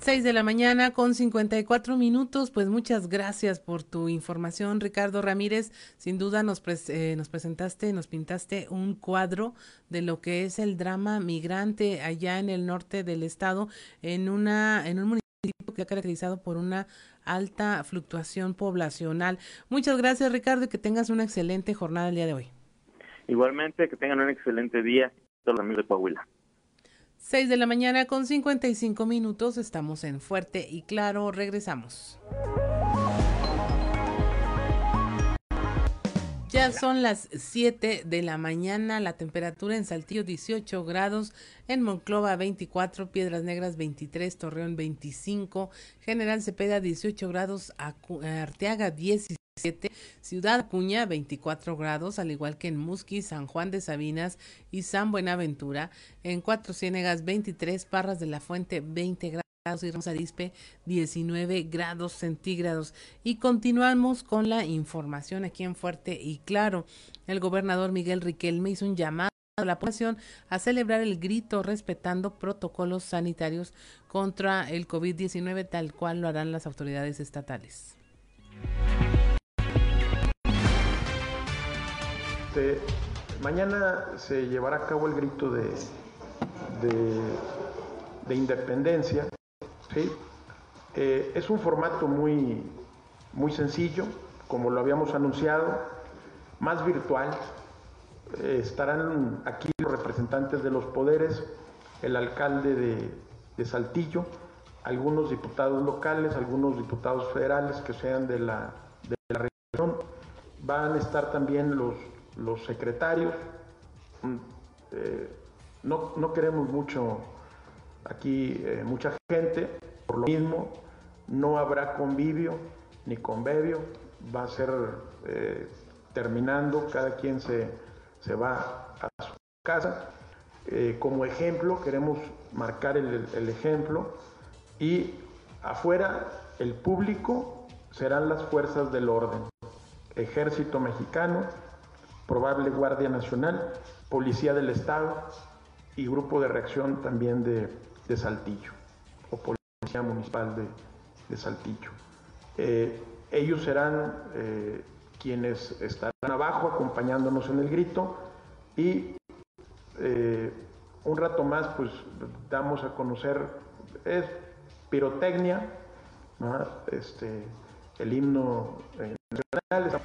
6 de la mañana con 54 minutos. Pues muchas gracias por tu información, Ricardo Ramírez. Sin duda nos, pre eh, nos presentaste, nos pintaste un cuadro de lo que es el drama migrante allá en el norte del estado, en, una, en un municipio que ha caracterizado por una alta fluctuación poblacional. Muchas gracias, Ricardo, y que tengas una excelente jornada el día de hoy. Igualmente, que tengan un excelente día, todos los amigos de Coahuila. 6 de la mañana con 55 minutos, estamos en Fuerte y Claro, regresamos. Ya son las 7 de la mañana, la temperatura en Saltillo 18 grados, en Monclova 24, Piedras Negras 23, Torreón 25, General Cepeda 18 grados, Arteaga 17, Ciudad Acuña 24 grados, al igual que en Musqui, San Juan de Sabinas y San Buenaventura, en Cuatro Ciénegas 23, Parras de la Fuente 20 grados y Ramos Arispe 19 grados centígrados. Y continuamos con la información aquí en Fuerte y Claro. El gobernador Miguel Riquelme hizo un llamado a la población a celebrar el grito respetando protocolos sanitarios contra el COVID-19 tal cual lo harán las autoridades estatales. Este, mañana se llevará a cabo el grito de, de, de independencia. Eh, es un formato muy, muy sencillo, como lo habíamos anunciado, más virtual. Eh, estarán aquí los representantes de los poderes, el alcalde de, Saltillo, algunos diputados locales, algunos diputados federales que sean de la región. Van a estar también los, los secretarios. Eh, no, no queremos mucho aquí eh, mucha gente, por lo mismo no habrá convivio ni convivio, va a ser eh, terminando, cada quien se, se, va a su casa. Como ejemplo, queremos marcar el ejemplo y afuera el público serán las fuerzas del orden, ejército mexicano, probable Guardia Nacional, Policía del Estado y Grupo de Reacción también de, de Saltillo, o Policía Municipal de, de Saltillo. Eh, ellos serán eh, quienes estarán abajo acompañándonos en el grito y eh, un rato más pues damos a conocer es pirotecnia, este, el himno nacional.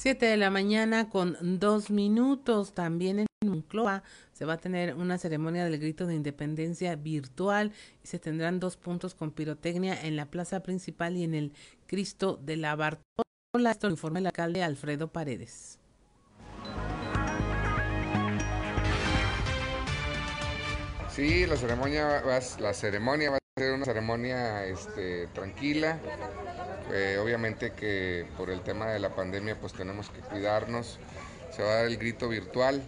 7 de la mañana con dos minutos. También en Moncloa se va a tener una ceremonia del grito de independencia virtual y se tendrán dos puntos con pirotecnia en la plaza principal y en el Cristo de la Bartola. Esto lo informa el alcalde Alfredo Paredes. Sí, la ceremonia va, la ceremonia va a ser una ceremonia este, tranquila, eh, obviamente que por el tema de la pandemia pues tenemos que cuidarnos. Se va a dar el grito virtual.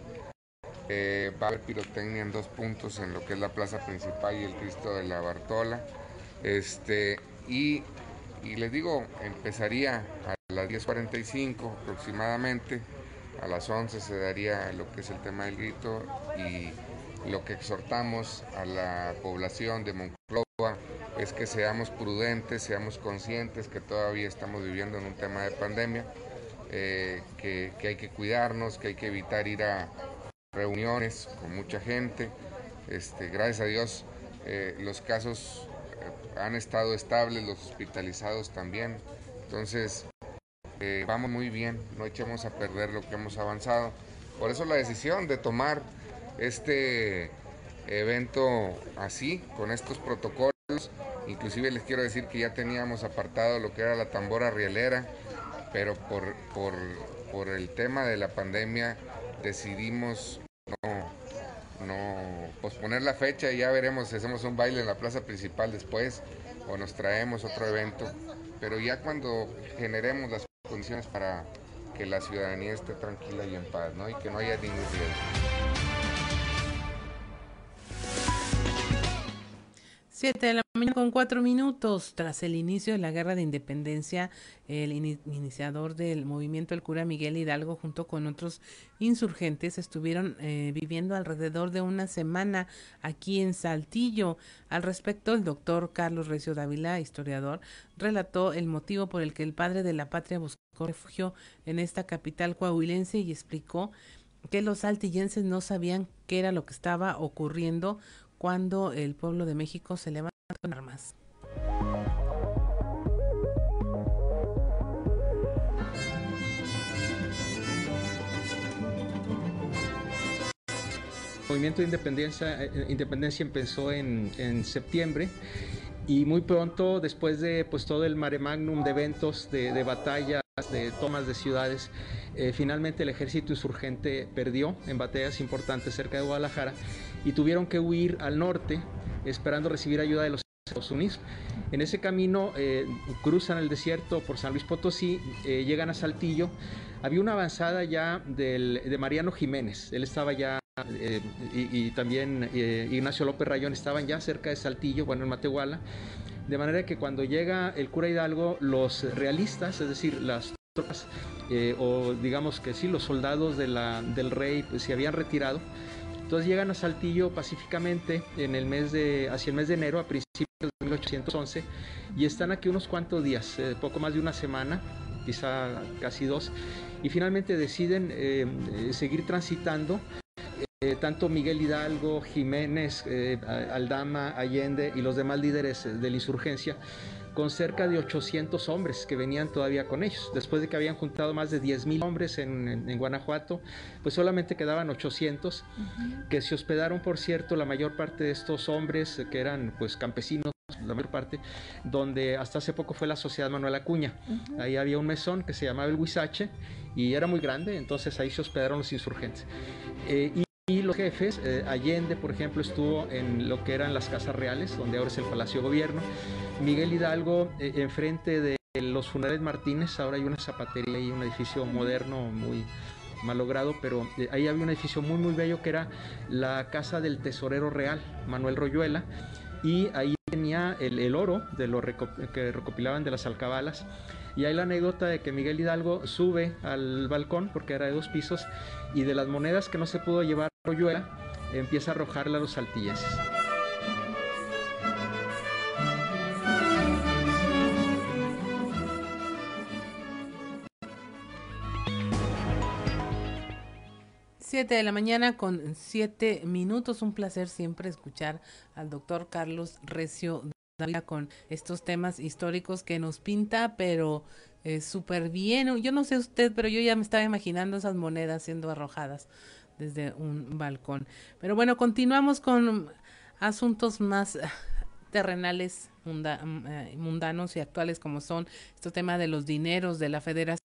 Eh, va a haber pirotecnia en dos puntos en lo que es la plaza principal y el Cristo de la Bartola. Este, y, y les digo, empezaría a las 10.45 aproximadamente. A las 11 se daría lo que es el tema del grito y lo que exhortamos a la población de Monclova es que seamos prudentes, seamos conscientes que todavía estamos viviendo en un tema de pandemia, eh, que, hay que cuidarnos, que hay que evitar ir a reuniones con mucha gente. Este, gracias a Dios eh, los casos eh, han estado estables, los hospitalizados también. Entonces, vamos muy bien, no echemos a perder lo que hemos avanzado. Por eso la decisión de tomar este evento así, con estos protocolos. Inclusive les quiero decir que ya teníamos apartado lo que era la tambora rielera, pero por, por, el tema de la pandemia decidimos no, no posponer la fecha y ya veremos si hacemos un baile en la plaza principal después o nos traemos otro evento. Pero ya cuando generemos las condiciones para que la ciudadanía esté tranquila y en paz, ¿no? Y que no haya ningún riesgo. 7 de la mañana con cuatro minutos. Tras el inicio de la guerra de independencia, el iniciador del movimiento, el cura Miguel Hidalgo, junto con otros insurgentes, estuvieron eh, viviendo alrededor de una semana aquí en Saltillo. Al respecto, el doctor Carlos Recio Dávila, historiador, relató el motivo por el que el padre de la patria buscó refugio en esta capital coahuilense y explicó que los saltillenses no sabían qué era lo que estaba ocurriendo cuando el pueblo de México se levanta con armas. El movimiento de independencia, eh, independencia empezó en, en, septiembre y muy pronto, después de pues, todo el mare magnum de eventos, de, de batallas, de tomas de ciudades, eh, finalmente el ejército insurgente perdió en batallas importantes cerca de Guadalajara y tuvieron que huir al norte esperando recibir ayuda de los Estados Unidos. En ese camino eh, cruzan el desierto por San Luis Potosí, eh, llegan a Saltillo. Había una avanzada ya de Mariano Jiménez, él estaba ya, eh, y, también Ignacio López Rayón estaban ya cerca de Saltillo, bueno, en Matehuala. De manera que cuando llega el cura Hidalgo, los realistas, es decir, las tropas, o digamos que sí, los soldados de la, del rey pues, se habían retirado, entonces llegan a Saltillo pacíficamente en el mes de, hacia el mes de enero, a principios de 1811, y están aquí unos cuantos días, eh, poco más de una semana, quizá casi dos, y finalmente deciden eh, eh, seguir transitando eh, tanto Miguel Hidalgo, Jiménez, eh, Aldama, Allende y los demás líderes de la insurgencia con cerca de 800 hombres que venían todavía con ellos. Después de que habían juntado más de 10.000 hombres en, Guanajuato, pues solamente quedaban 800, que se hospedaron, por cierto, la mayor parte de estos hombres, que eran pues campesinos, la mayor parte, donde hasta hace poco fue la Sociedad Manuel Acuña. Ahí había un mesón que se llamaba el Huizache y era muy grande, entonces ahí se hospedaron los insurgentes. Eh, y y los jefes, eh, Allende, por ejemplo, estuvo en lo que eran las casas reales, donde ahora es el Palacio de Gobierno. Miguel Hidalgo, eh, enfrente de los funerales Martínez, ahora hay una zapatería y un edificio moderno muy malogrado, pero eh, ahí había un edificio muy, muy bello que era la casa del tesorero real, Manuel Royuela, y ahí tenía el, oro de lo que recopilaban de las alcabalas y hay la anécdota de que Miguel Hidalgo sube al balcón, porque era de dos pisos, y de las monedas que no se pudo llevar Royuela, empieza a arrojarle a los saltilleses. Siete de la mañana con siete minutos. Un placer siempre escuchar al doctor Carlos Recio con estos temas históricos que nos pinta, pero eh, súper bien. Yo no sé usted, pero yo ya me estaba imaginando esas monedas siendo arrojadas desde un balcón. Pero bueno, continuamos con asuntos más terrenales, eh, mundanos y actuales como son este tema de los dineros de la federación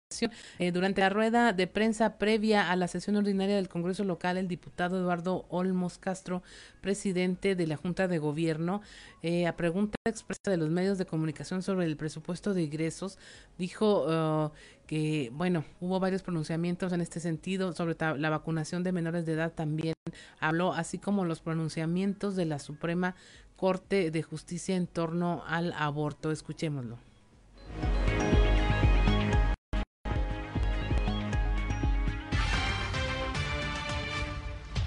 eh, durante la rueda de prensa previa a la sesión ordinaria del Congreso local, el diputado Eduardo Olmos Castro, presidente de la Junta de Gobierno, eh, a pregunta expresa de los medios de comunicación sobre el presupuesto de ingresos, dijo uh, que, bueno, hubo varios pronunciamientos en este sentido sobre la vacunación de menores de edad también habló, así como los pronunciamientos de la Suprema Corte de Justicia en torno al aborto. Escuchémoslo.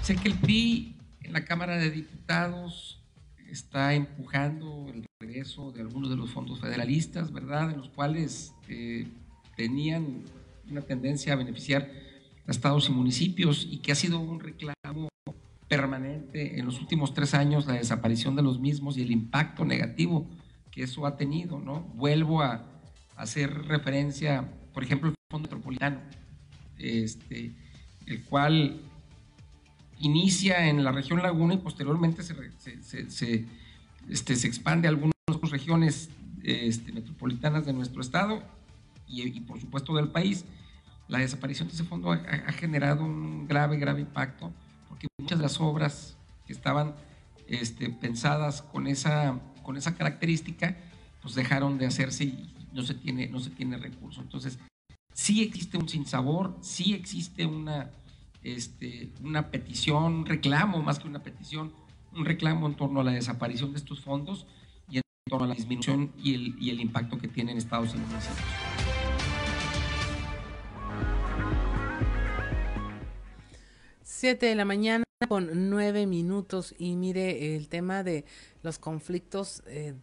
Sé que el PRI en la Cámara de Diputados está empujando el regreso de algunos de los fondos federalistas, ¿verdad? En los cuales eh, tenían una tendencia a beneficiar a estados y municipios y que ha sido un reclamo permanente en los últimos tres años la desaparición de los mismos y el impacto negativo que eso ha tenido, ¿no? Vuelvo a, hacer referencia, por ejemplo, el Fondo Metropolitano, este, el cual inicia en la región Laguna y posteriormente se, se, este, se expande a algunas regiones este, metropolitanas de nuestro estado y, por supuesto del país. La desaparición de ese fondo ha, generado un grave, grave impacto porque muchas de las obras que estaban este, pensadas con esa, con esa característica pues dejaron de hacerse y no se tiene, no se tiene recurso. Entonces, sí existe un sinsabor, sí existe una este, una petición, un reclamo más que una petición, un reclamo en torno a la desaparición de estos fondos y en torno a la disminución y el, y el impacto que tienen estados y municipios. Siete de la mañana con nueve minutos y mire el tema de los conflictos eh,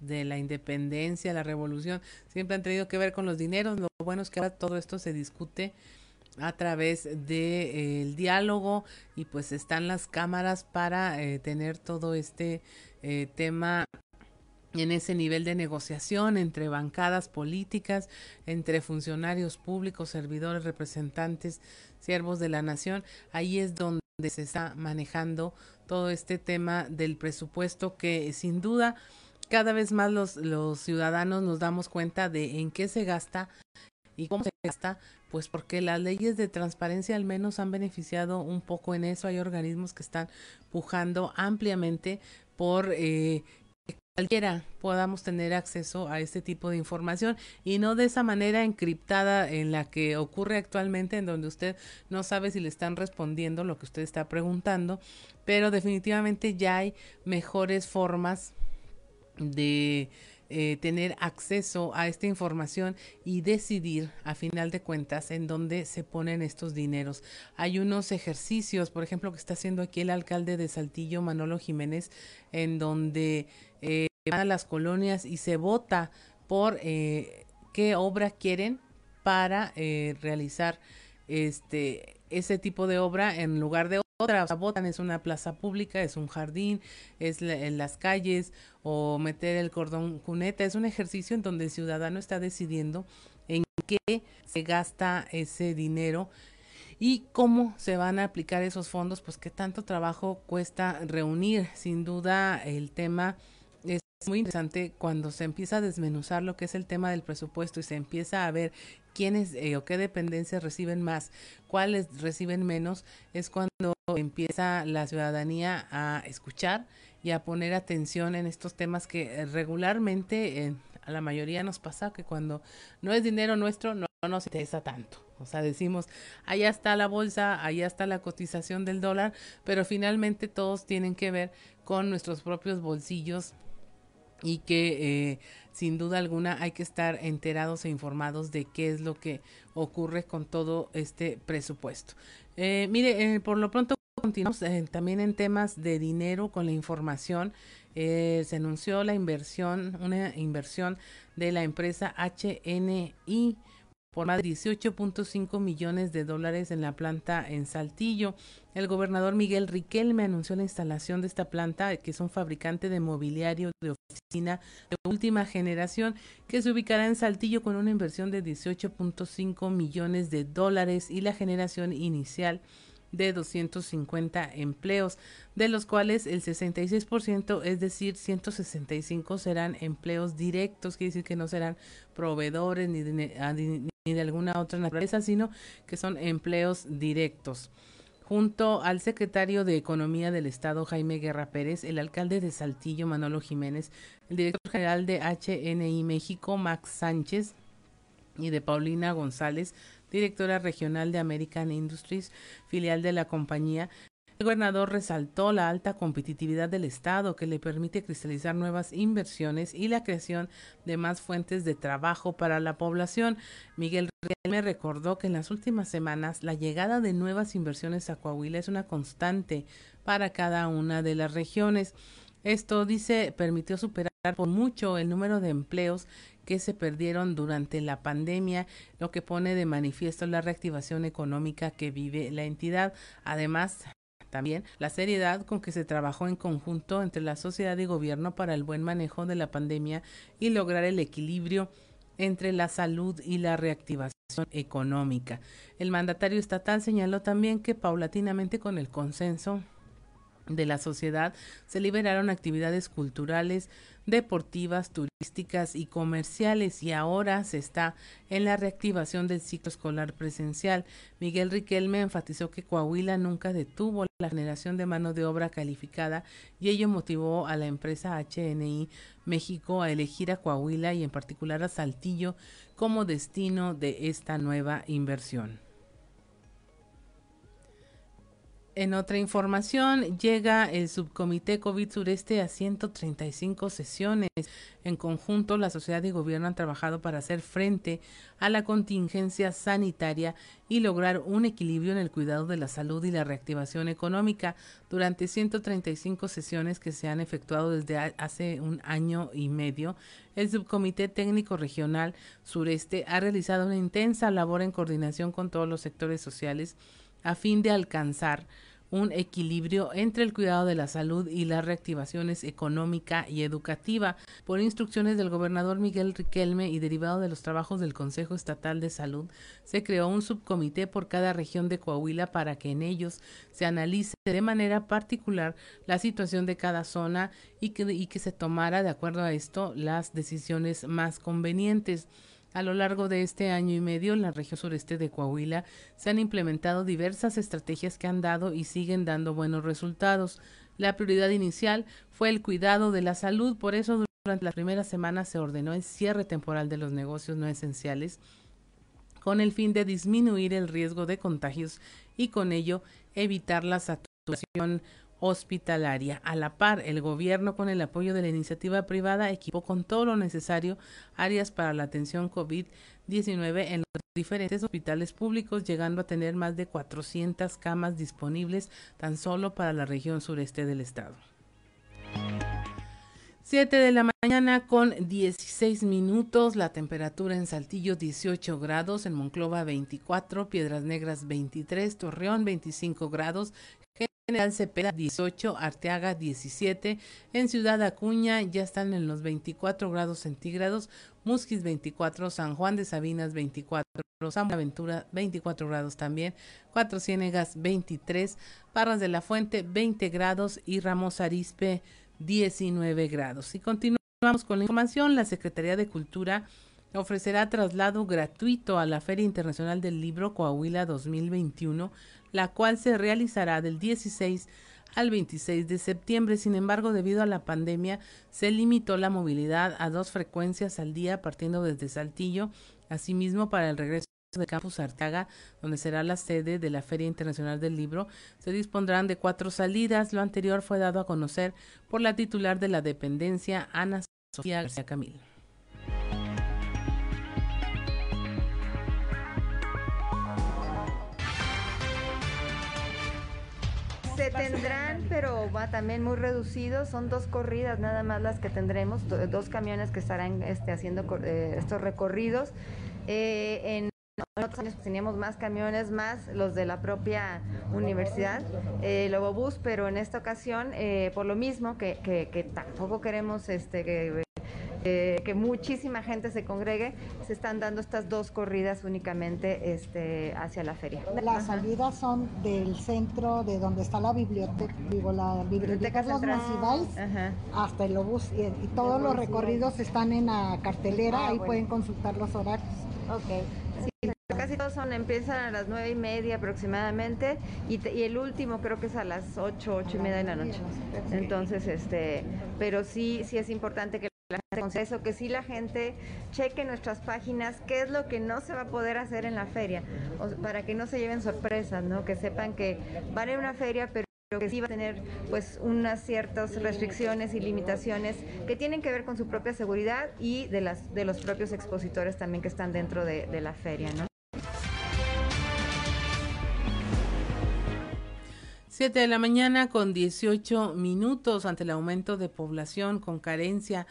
de la independencia, la revolución, siempre han tenido que ver con los dineros. Lo bueno es que ahora todo esto se discute a través del de, eh, diálogo y pues están las cámaras para eh, tener todo este eh, tema en ese nivel de negociación entre bancadas políticas, entre funcionarios públicos, servidores, representantes, siervos de la nación. Ahí es donde se está manejando todo este tema del presupuesto que sin duda cada vez más los, los ciudadanos nos damos cuenta de en qué se gasta y cómo se gasta, pues porque las leyes de transparencia al menos han beneficiado un poco en eso. Hay organismos que están pujando ampliamente por eh, que cualquiera podamos tener acceso a este tipo de información y no de esa manera encriptada en la que ocurre actualmente en donde usted no sabe si le están respondiendo lo que usted está preguntando, pero definitivamente ya hay mejores formas de eh, tener acceso a esta información y decidir a final de cuentas en dónde se ponen estos dineros. Hay unos ejercicios, por ejemplo, que está haciendo aquí el alcalde de Saltillo, Manolo Jiménez, en donde eh, van a las colonias y se vota por eh, qué obra quieren para realizar este ese tipo de obra en lugar de otra. O es una plaza pública, es un jardín, es en las calles o meter el cordón cuneta. Es un ejercicio en donde el ciudadano está decidiendo en qué se gasta ese dinero y cómo se van a aplicar esos fondos, pues qué tanto trabajo cuesta reunir. Sin duda el tema es muy interesante cuando se empieza a desmenuzar lo que es el tema del presupuesto y se empieza a ver quiénes eh, o qué dependencias reciben más, cuáles reciben menos, es cuando empieza la ciudadanía a escuchar y a poner atención en estos temas que regularmente a la mayoría nos pasa que cuando no es dinero nuestro no nos interesa tanto. O sea, decimos, allá está la bolsa, allá está la cotización del dólar, pero finalmente todos tienen que ver con nuestros propios bolsillos y que eh, sin duda alguna hay que estar enterados e informados de qué es lo que ocurre con todo este presupuesto. Eh, mire, eh, por lo pronto continuamos también en temas de dinero con la información. se anunció la inversión, una inversión de la empresa HNI por más de 18.5 millones de dólares en la planta en Saltillo. El gobernador Miguel Riquelme anunció la instalación de esta planta, que es un fabricante de mobiliario de oficina de última generación, que se ubicará en Saltillo con una inversión de 18.5 millones de dólares y la generación inicial de 250 empleos, de los cuales el 66%, es decir, 165 serán empleos directos, quiere decir que no serán proveedores ni de, ah, ni de alguna otra naturaleza, sino que son empleos directos. Junto al secretario de Economía del Estado, Jaime Guerra Pérez, el alcalde de Saltillo, Manolo Jiménez, el director general de HNI México, Max Sánchez, y de Paulina González, directora regional de American Industries, filial de la compañía, el gobernador resaltó la alta competitividad del Estado que le permite cristalizar nuevas inversiones y la creación de más fuentes de trabajo para la población. Miguel me recordó que en las últimas semanas la llegada de nuevas inversiones a Coahuila es una constante para cada una de las regiones. Esto, dice, permitió superar por mucho el número de empleos que se perdieron durante la pandemia, lo que pone de manifiesto la reactivación económica que vive la entidad. Además, también la seriedad con que se trabajó en conjunto entre la sociedad y gobierno para el buen manejo de la pandemia y lograr el equilibrio entre la salud y la reactivación económica. El mandatario estatal señaló también que paulatinamente con el consenso de la sociedad se liberaron actividades culturales, deportivas, turísticas y comerciales y ahora se está en la reactivación del ciclo escolar presencial. Miguel Riquelme enfatizó que Coahuila nunca detuvo la generación de mano de obra calificada y ello motivó a la empresa HNI México a elegir a Coahuila y en particular a Saltillo como destino de esta nueva inversión. En otra información, llega el subcomité COVID Sureste a 135 sesiones. En conjunto, la sociedad y gobierno han trabajado para hacer frente a la contingencia sanitaria y lograr un equilibrio en el cuidado de la salud y la reactivación económica durante 135 sesiones que se han efectuado desde hace un año y medio. El Subcomité Técnico Regional Sureste ha realizado una intensa labor en coordinación con todos los sectores sociales a fin de alcanzar un equilibrio entre el cuidado de la salud y las reactivaciones económica y educativa. Por instrucciones del gobernador Miguel Riquelme y derivado de los trabajos del Consejo Estatal de Salud, se creó un subcomité por cada región de Coahuila para que en ellos se analice de manera particular la situación de cada zona y que, y que se tomara de acuerdo a esto las decisiones más convenientes. A lo largo de este año y medio en la región sureste de Coahuila se han implementado diversas estrategias que han dado y siguen dando buenos resultados. La prioridad inicial fue el cuidado de la salud, por eso durante las primeras semanas se ordenó el cierre temporal de los negocios no esenciales con el fin de disminuir el riesgo de contagios y con ello evitar la saturación hospitalaria. A la par, el gobierno, con el apoyo de la iniciativa privada, equipó con todo lo necesario áreas para la atención COVID-19 en los diferentes hospitales públicos, llegando a tener más de 400 camas disponibles tan solo para la región sureste del estado. 7 de la mañana con 16 minutos, la temperatura en Saltillo 18 grados, en Monclova 24, Piedras Negras 23, Torreón 25 grados, General Cepeda 18, Arteaga 17, en Ciudad Acuña ya están en los 24 grados centígrados, Musquis 24, San Juan de Sabinas 24, San Aventura 24 grados también, Cuatro Ciénegas 23, Parras de la Fuente 20 grados y Ramos Arispe 19 grados. Y continuamos con la información, la Secretaría de Cultura ofrecerá traslado gratuito a la Feria Internacional del Libro Coahuila 2021 la cual se realizará del 16 al 26 de septiembre. Sin embargo, debido a la pandemia, se limitó la movilidad a dos frecuencias al día partiendo desde Saltillo. Asimismo, para el regreso de Campus Arteaga, donde será la sede de la Feria Internacional del Libro, se dispondrán de cuatro salidas. Lo anterior fue dado a conocer por la titular de la dependencia, Ana Sofía García Camil. Se tendrán, pero va también muy reducido. Son dos corridas nada más las que tendremos, dos camiones que estarán este, haciendo eh, estos recorridos. Eh, en otros años teníamos más camiones, más los de la propia universidad, eh, el Lobobús, pero en esta ocasión, por lo mismo que, que, tampoco queremos este, que eh, que muchísima gente se congregue, se están dando estas dos corridas únicamente este, hacia la feria. Las salidas son del centro de donde está la biblioteca, digo, la biblioteca Los hasta el obús y, todos los recorridos están en la cartelera, ah, ahí pueden consultar los horarios. Ok. Sí, casi todos son, empiezan a las nueve y media aproximadamente y, y, el último creo que es a las ocho, ocho y media de la noche. Entonces, este, pero sí, sí es importante que eso, que si la gente cheque nuestras páginas qué es lo que no se va a poder hacer en la feria, para que no se lleven sorpresas, ¿no? Que sepan que van a una feria, pero que sí va a tener pues unas ciertas restricciones y limitaciones que tienen que ver con su propia seguridad y de las de los propios expositores también que están dentro de, de la feria, ¿no? 7 de la mañana con 18 minutos ante el aumento de población con carencia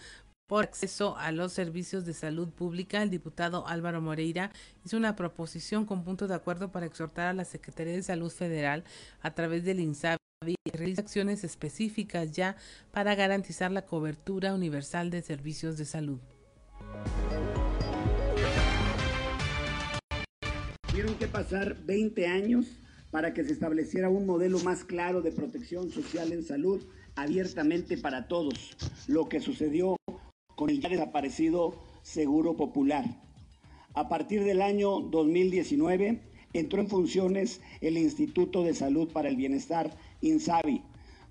por acceso a los servicios de salud pública, el diputado Álvaro Moreira hizo una proposición con punto de acuerdo para exhortar a la Secretaría de Salud Federal a través del INSABI a realizar acciones específicas ya para garantizar la cobertura universal de servicios de salud. Tuvieron que pasar 20 años para que se estableciera un modelo más claro de protección social en salud abiertamente para todos. Lo que sucedió con el ya desaparecido Seguro Popular. A partir del año 2019 entró en funciones el Instituto de Salud para el Bienestar, INSABI,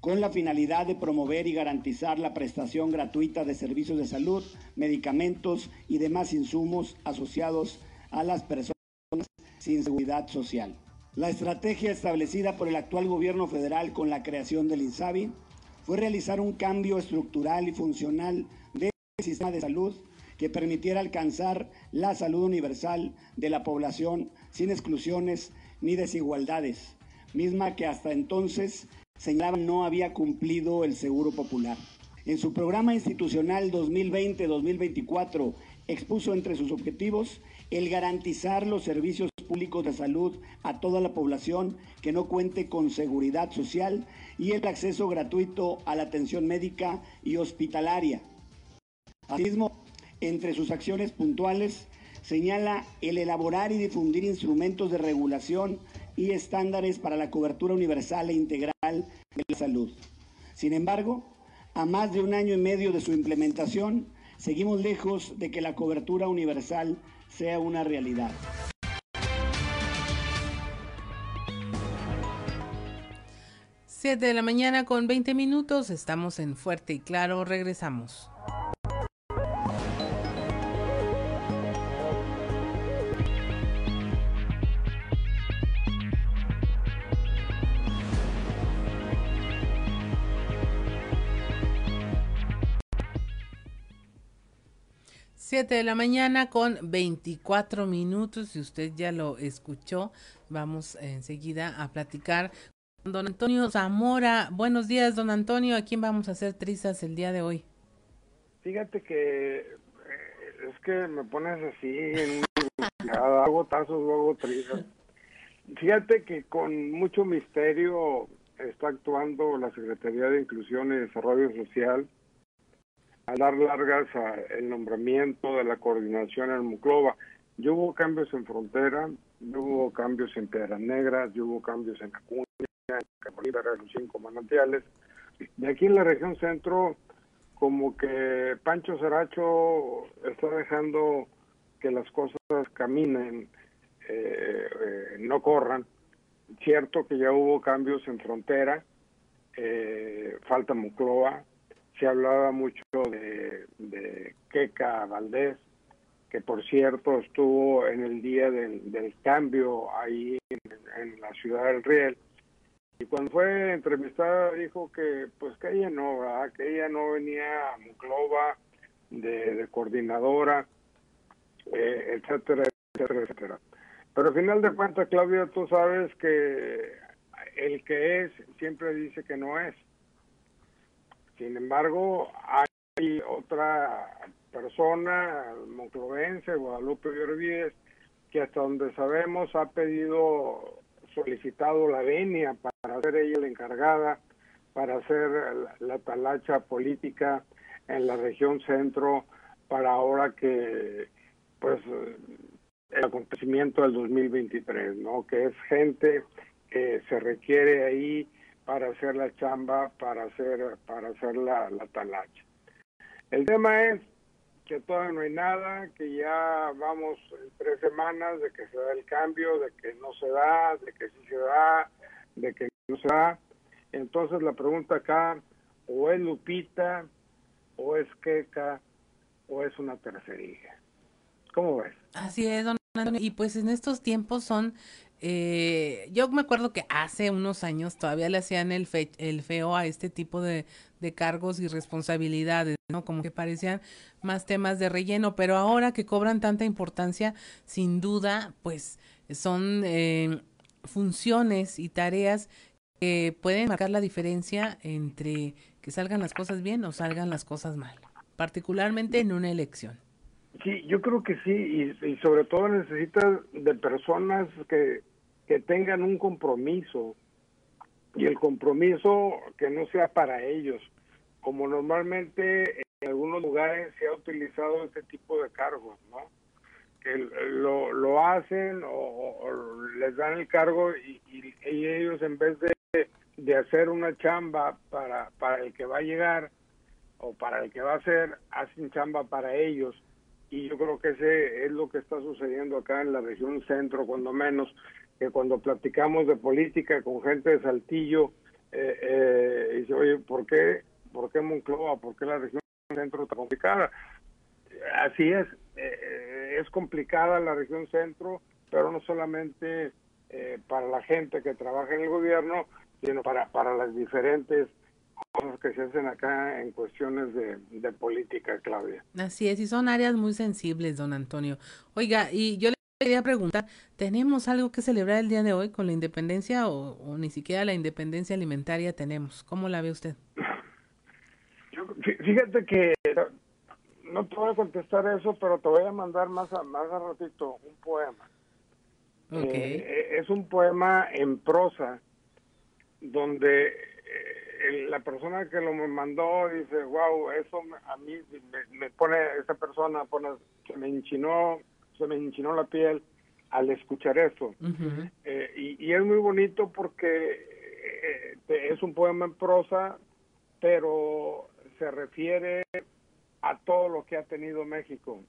con la finalidad de promover y garantizar la prestación gratuita de servicios de salud, medicamentos y demás insumos asociados a las personas sin seguridad social. La estrategia establecida por el actual gobierno federal con la creación del INSABI fue realizar un cambio estructural y funcional sistema de salud que permitiera alcanzar la salud universal de la población sin exclusiones ni desigualdades, misma que hasta entonces señalaba no había cumplido el Seguro Popular. En su programa institucional 2020-2024 expuso entre sus objetivos el garantizar los servicios públicos de salud a toda la población que no cuente con seguridad social y el acceso gratuito a la atención médica y hospitalaria entre sus acciones puntuales, señala el elaborar y difundir instrumentos de regulación y estándares para la cobertura universal e integral de la salud. Sin embargo, a más de un año y medio de su implementación, seguimos lejos de que la cobertura universal sea una realidad. Siete de la mañana con 20 minutos, estamos en Fuerte y Claro, regresamos. 7 de la mañana con 24 minutos. Si usted ya lo escuchó, vamos enseguida a platicar con don Antonio Zamora. Buenos días, don Antonio. ¿A quién vamos a hacer trizas el día de hoy? Fíjate que eh, es que me pones así en hago tazos, luego trizas. Fíjate que con mucho misterio está actuando la Secretaría de Inclusión y Desarrollo Social a dar largas al nombramiento de la coordinación en Muclova. Yo hubo cambios en Frontera, hubo cambios en Piedras Negras, yo hubo cambios en Acuña, en Carolina, los cinco manantiales. De aquí en la región centro, como que Pancho Seracho está dejando que las cosas caminen, eh, eh, no corran. Cierto que ya hubo cambios en frontera, eh, falta Mucloa, se hablaba mucho de, de Queca Valdés, que por cierto estuvo en el día del, cambio ahí en, la ciudad del Riel. Y cuando fue entrevistada dijo que pues que ella no, que ella no venía a Muclova de, coordinadora, eh, etcétera, etcétera, etcétera. Pero al final de cuentas, Claudia, tú sabes que el que es siempre dice que no es. Sin embargo, hay otra persona, monclovense, Guadalupe Benavides, que hasta donde sabemos ha pedido, solicitado la venia para ser ella la encargada, para hacer la, talacha política en la región centro, para ahora que, pues, el acontecimiento del 2023, ¿no? Que es gente que se requiere ahí para hacer la chamba, para hacer, para hacer la, la talacha. El tema es que todavía no hay nada, que ya vamos en tres semanas de que se da el cambio, de que no se da, de que sí se da, de que no se da. Entonces la pregunta acá, o es Lupita, o es Queca, o es una tercería. ¿Cómo ves? Así es, don Antonio. Y pues en estos tiempos son eh, yo me acuerdo que hace unos años todavía le hacían el, el feo a este tipo de, cargos y responsabilidades, ¿no? Como que parecían más temas de relleno, pero ahora que cobran tanta importancia, sin duda, pues son eh, funciones y tareas que pueden marcar la diferencia entre que salgan las cosas bien o salgan las cosas mal, particularmente en una elección. Sí, yo creo que sí, y, sobre todo necesita de personas que, que tengan un compromiso, y el compromiso que no sea para ellos, como normalmente en algunos lugares se ha utilizado este tipo de cargos, ¿no? Que lo, lo hacen o, les dan el cargo y, y, ellos en vez de, de hacer una chamba para, para el que va a llegar o para el que va a hacer, hacen chamba para ellos y yo creo que ese es lo que está sucediendo acá en la región centro, cuando menos, que cuando platicamos de política con gente de Saltillo, eh, eh, dice, oye, ¿por qué, ¿por qué Moncloa? ¿Por qué la región centro está complicada? Así es, eh, es complicada la región centro, pero no solamente eh, para la gente que trabaja en el gobierno, sino para, para las diferentes cosas que se hacen acá en cuestiones de, política, Claudia. Así es, y son áreas muy sensibles, don Antonio. Oiga, y yo le quería preguntar, ¿tenemos algo que celebrar el día de hoy con la independencia o, ni siquiera la independencia alimentaria tenemos? ¿Cómo la ve usted? fíjate que no te voy a contestar eso, pero te voy a mandar más a, más a ratito un poema. Okay. Eh, es un poema en prosa donde la persona que lo me mandó dice, wow, eso a mí me, pone, esa persona pone, se me enchinó, se me enchinó la piel al escuchar esto. Eh, y, es muy bonito porque eh, es un poema en prosa, pero se refiere a todo lo que ha tenido México,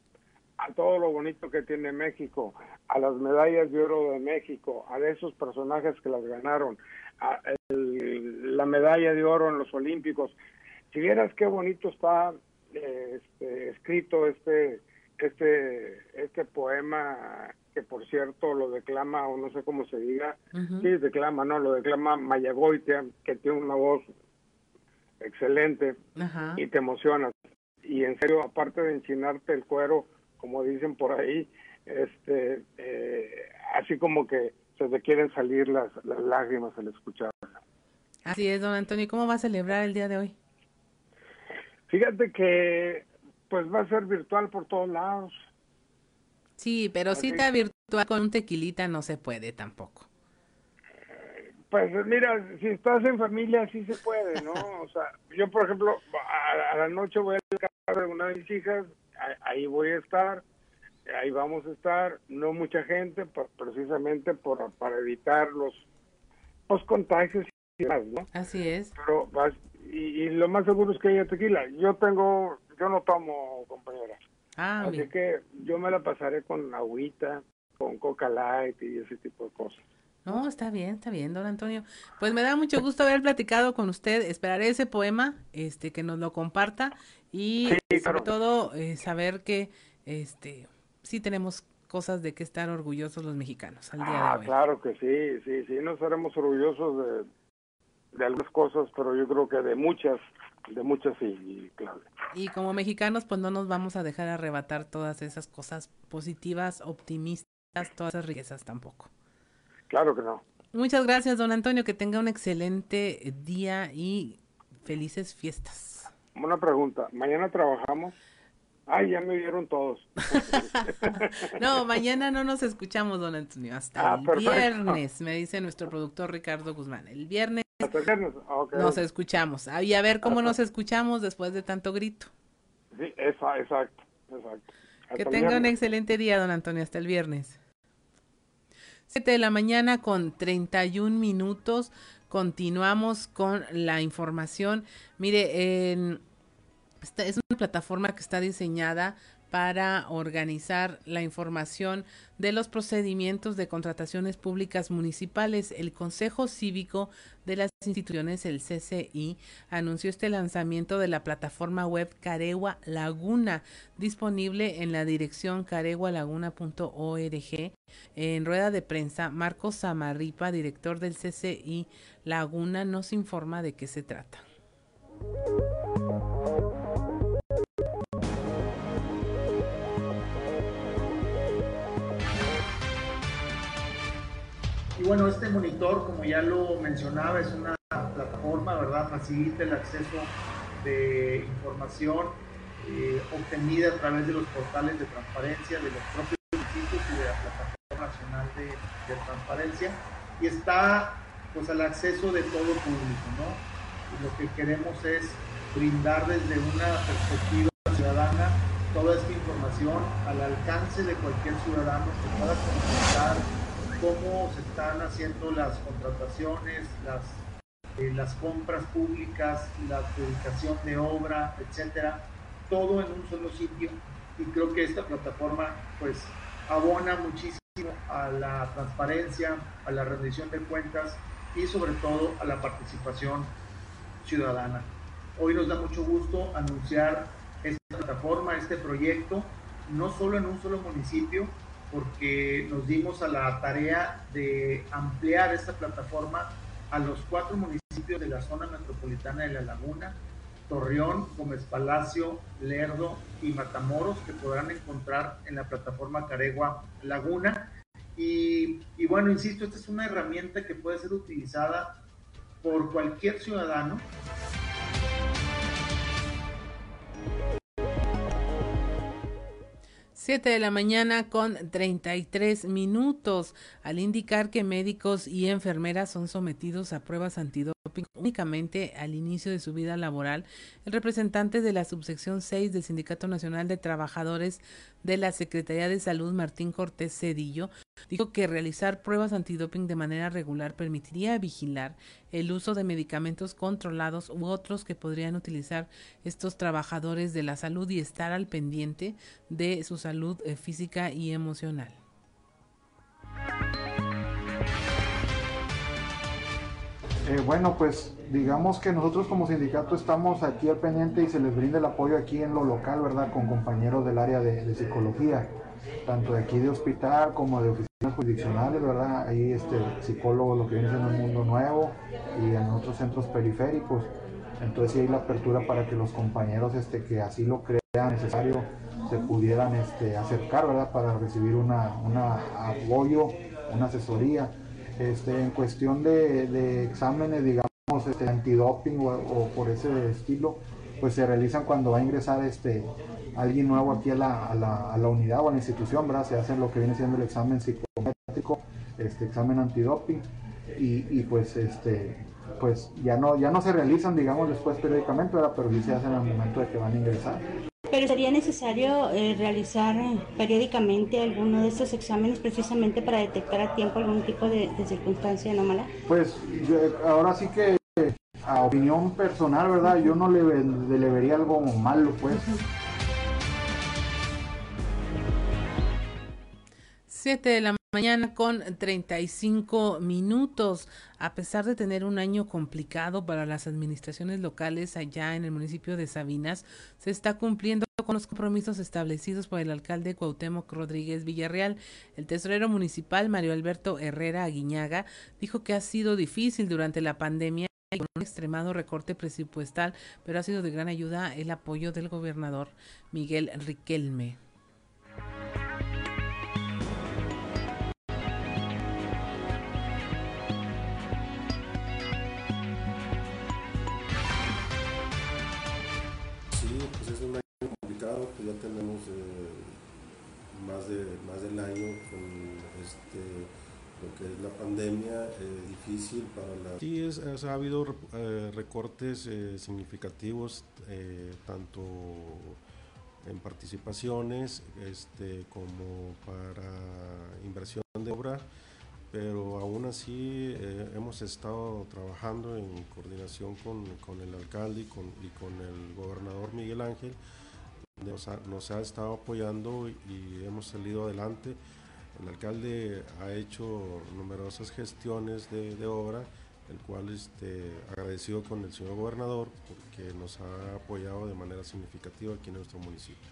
a todo lo bonito que tiene México, a las medallas de oro de México, a esos personajes que las ganaron, la medalla de oro en los Olímpicos. Si vieras qué bonito está eh, este, escrito este, este, este poema, que por cierto lo declama, o no sé cómo se diga, sí, declama, no, lo declama Mayagoitia, que tiene una voz excelente y te emocionas. Y en serio, aparte de enchinarte el cuero, como dicen por ahí, este, eh, así como que se te quieren salir las, lágrimas al escucharla. Así es, don Antonio. ¿Cómo va a celebrar el día de hoy? Fíjate que pues va a ser virtual por todos lados. Sí, pero cita virtual con un tequilita no se puede tampoco. Pues mira, si estás en familia sí se puede, ¿no? O sea, yo por ejemplo, a, la noche voy a casa de una de mis hijas, ahí voy a estar, ahí vamos a estar, no mucha gente, precisamente por, para evitar los, los contagios y demás, ¿no? Así es. Pero y, lo más seguro es que haya tequila. Yo tengo, yo no tomo, compañera. Ah, Así que yo me la pasaré con agüita, con coca light y ese tipo de cosas. No, está bien, está bien, don Antonio. Pues me da mucho gusto haber platicado con usted. Esperaré ese poema, este, que nos lo comparta y sobre todo eh, saber que, este, sí tenemos cosas de que estar orgullosos los mexicanos al día de ah, hoy. Claro que sí, sí, sí, nos haremos orgullosos de, de algunas cosas, pero yo creo que de muchas, de muchas sí, claro. Y como mexicanos, pues no nos vamos a dejar arrebatar todas esas cosas positivas, optimistas, todas esas riquezas tampoco. Claro que no. Muchas gracias, don Antonio, que tenga un excelente día y felices fiestas. Una pregunta, ¿mañana trabajamos? Ay, ya me vieron todos. no, mañana no nos escuchamos, don Antonio, hasta ah, el viernes, me dice nuestro productor Ricardo Guzmán. El viernes, nos escuchamos. y a ver cómo nos escuchamos después de tanto grito. Sí, exacto, exacto. que tenga un excelente día, don Antonio, hasta el viernes. 7 de la mañana con 31 minutos. Continuamos con la información. Mire, en esta es una plataforma que está diseñada para organizar la información de los procedimientos de contrataciones públicas municipales. El Consejo Cívico de las Instituciones, el CCI, anunció este lanzamiento de la plataforma web Caregua Laguna, disponible en la dirección caregualaguna.org. En rueda de prensa, Marcos Samarripa, director del CCI Laguna, nos informa de qué se trata. Bueno, este monitor, como ya lo mencionaba, es una plataforma, ¿verdad? Facilita el acceso de información eh, obtenida a través de los portales de transparencia de los propios municipios y de la Plataforma Nacional de, Transparencia. Y está pues al acceso de todo público, ¿no? Y lo que queremos es brindar desde una perspectiva ciudadana toda esta información al alcance de cualquier ciudadano que pueda consultar cómo se están haciendo las contrataciones, las, eh, las compras públicas, la adjudicación de obra, etcétera, todo en un solo sitio. Y creo que esta plataforma, pues, abona muchísimo a la transparencia, a la rendición de cuentas y sobre todo a la participación ciudadana. Hoy nos da mucho gusto anunciar esta plataforma, este proyecto, no solo en un solo municipio, porque nos dimos a la tarea de ampliar esta plataforma a los cuatro municipios de la zona metropolitana de La Laguna, Torreón, Gómez Palacio, Lerdo y Matamoros, que podrán encontrar en la plataforma Caregua Laguna. Y, y bueno, insisto, esta es una herramienta que puede ser utilizada por cualquier ciudadano 7 de la mañana con 33 minutos, al indicar que médicos y enfermeras son sometidos a pruebas antidoping únicamente al inicio de su vida laboral, el representante de la subsección 6 del Sindicato Nacional de Trabajadores de la Secretaría de Salud, Martín Cortés Cedillo, dijo que realizar pruebas antidoping de manera regular permitiría vigilar el uso de medicamentos controlados u otros que podrían utilizar estos trabajadores de la salud y estar al pendiente de su salud eh, física y emocional. Eh, bueno, pues digamos que nosotros como sindicato estamos aquí al pendiente y se les brinda el apoyo aquí en lo local, ¿verdad? Con compañeros del área de, psicología, tanto de aquí de hospital como de oficinas jurisdiccionales, ¿verdad? Ahí este, psicólogos, lo que viene siendo el mundo nuevo y en otros centros periféricos. Entonces sí hay la apertura para que los compañeros este, que así lo crean necesario se pudieran este, acercar, ¿verdad? Para recibir una, una apoyo, una asesoría este, en cuestión de, exámenes, digamos, este, antidoping o, por ese estilo, pues se realizan cuando va a ingresar este alguien nuevo aquí a la, a la, a la unidad o a la institución, ¿verdad? Se hace lo que viene siendo el examen psicométrico, este examen antidoping y, y pues este pues ya no ya no se realizan digamos después periódicamente, ¿verdad? pero sí se hacen al momento de que van a ingresar. Pero sería necesario eh, realizar eh, periódicamente alguno de estos exámenes precisamente para detectar a tiempo algún tipo de, de circunstancia anómala. Pues yo, ahora sí que a opinión personal, ¿verdad? Yo no le, le vería algo malo, pues. 7 de la mañana con 35 minutos. A pesar de tener un año complicado para las administraciones locales allá en el municipio de Sabinas, se está cumpliendo con los compromisos establecidos por el alcalde Cuauhtémoc Rodríguez Villarreal. El tesorero municipal Mario Alberto Herrera Aguiñaga dijo que ha sido difícil durante la pandemia con un extremado recorte presupuestal, pero ha sido de gran ayuda el apoyo del gobernador Miguel Riquelme. Ya tenemos eh, más, de, más del año con este, lo que es la pandemia eh, difícil para la... Sí, es, ha habido eh, recortes significativos, tanto en participaciones este, como para inversión de obra, pero aún así hemos estado trabajando en coordinación con, con el alcalde y con, y con el gobernador Miguel Ángel nos ha, nos ha estado apoyando y hemos salido adelante. El alcalde ha hecho numerosas gestiones de, de obra, el cual este, agradecido con el señor gobernador porque nos ha apoyado de manera significativa aquí en nuestro municipio.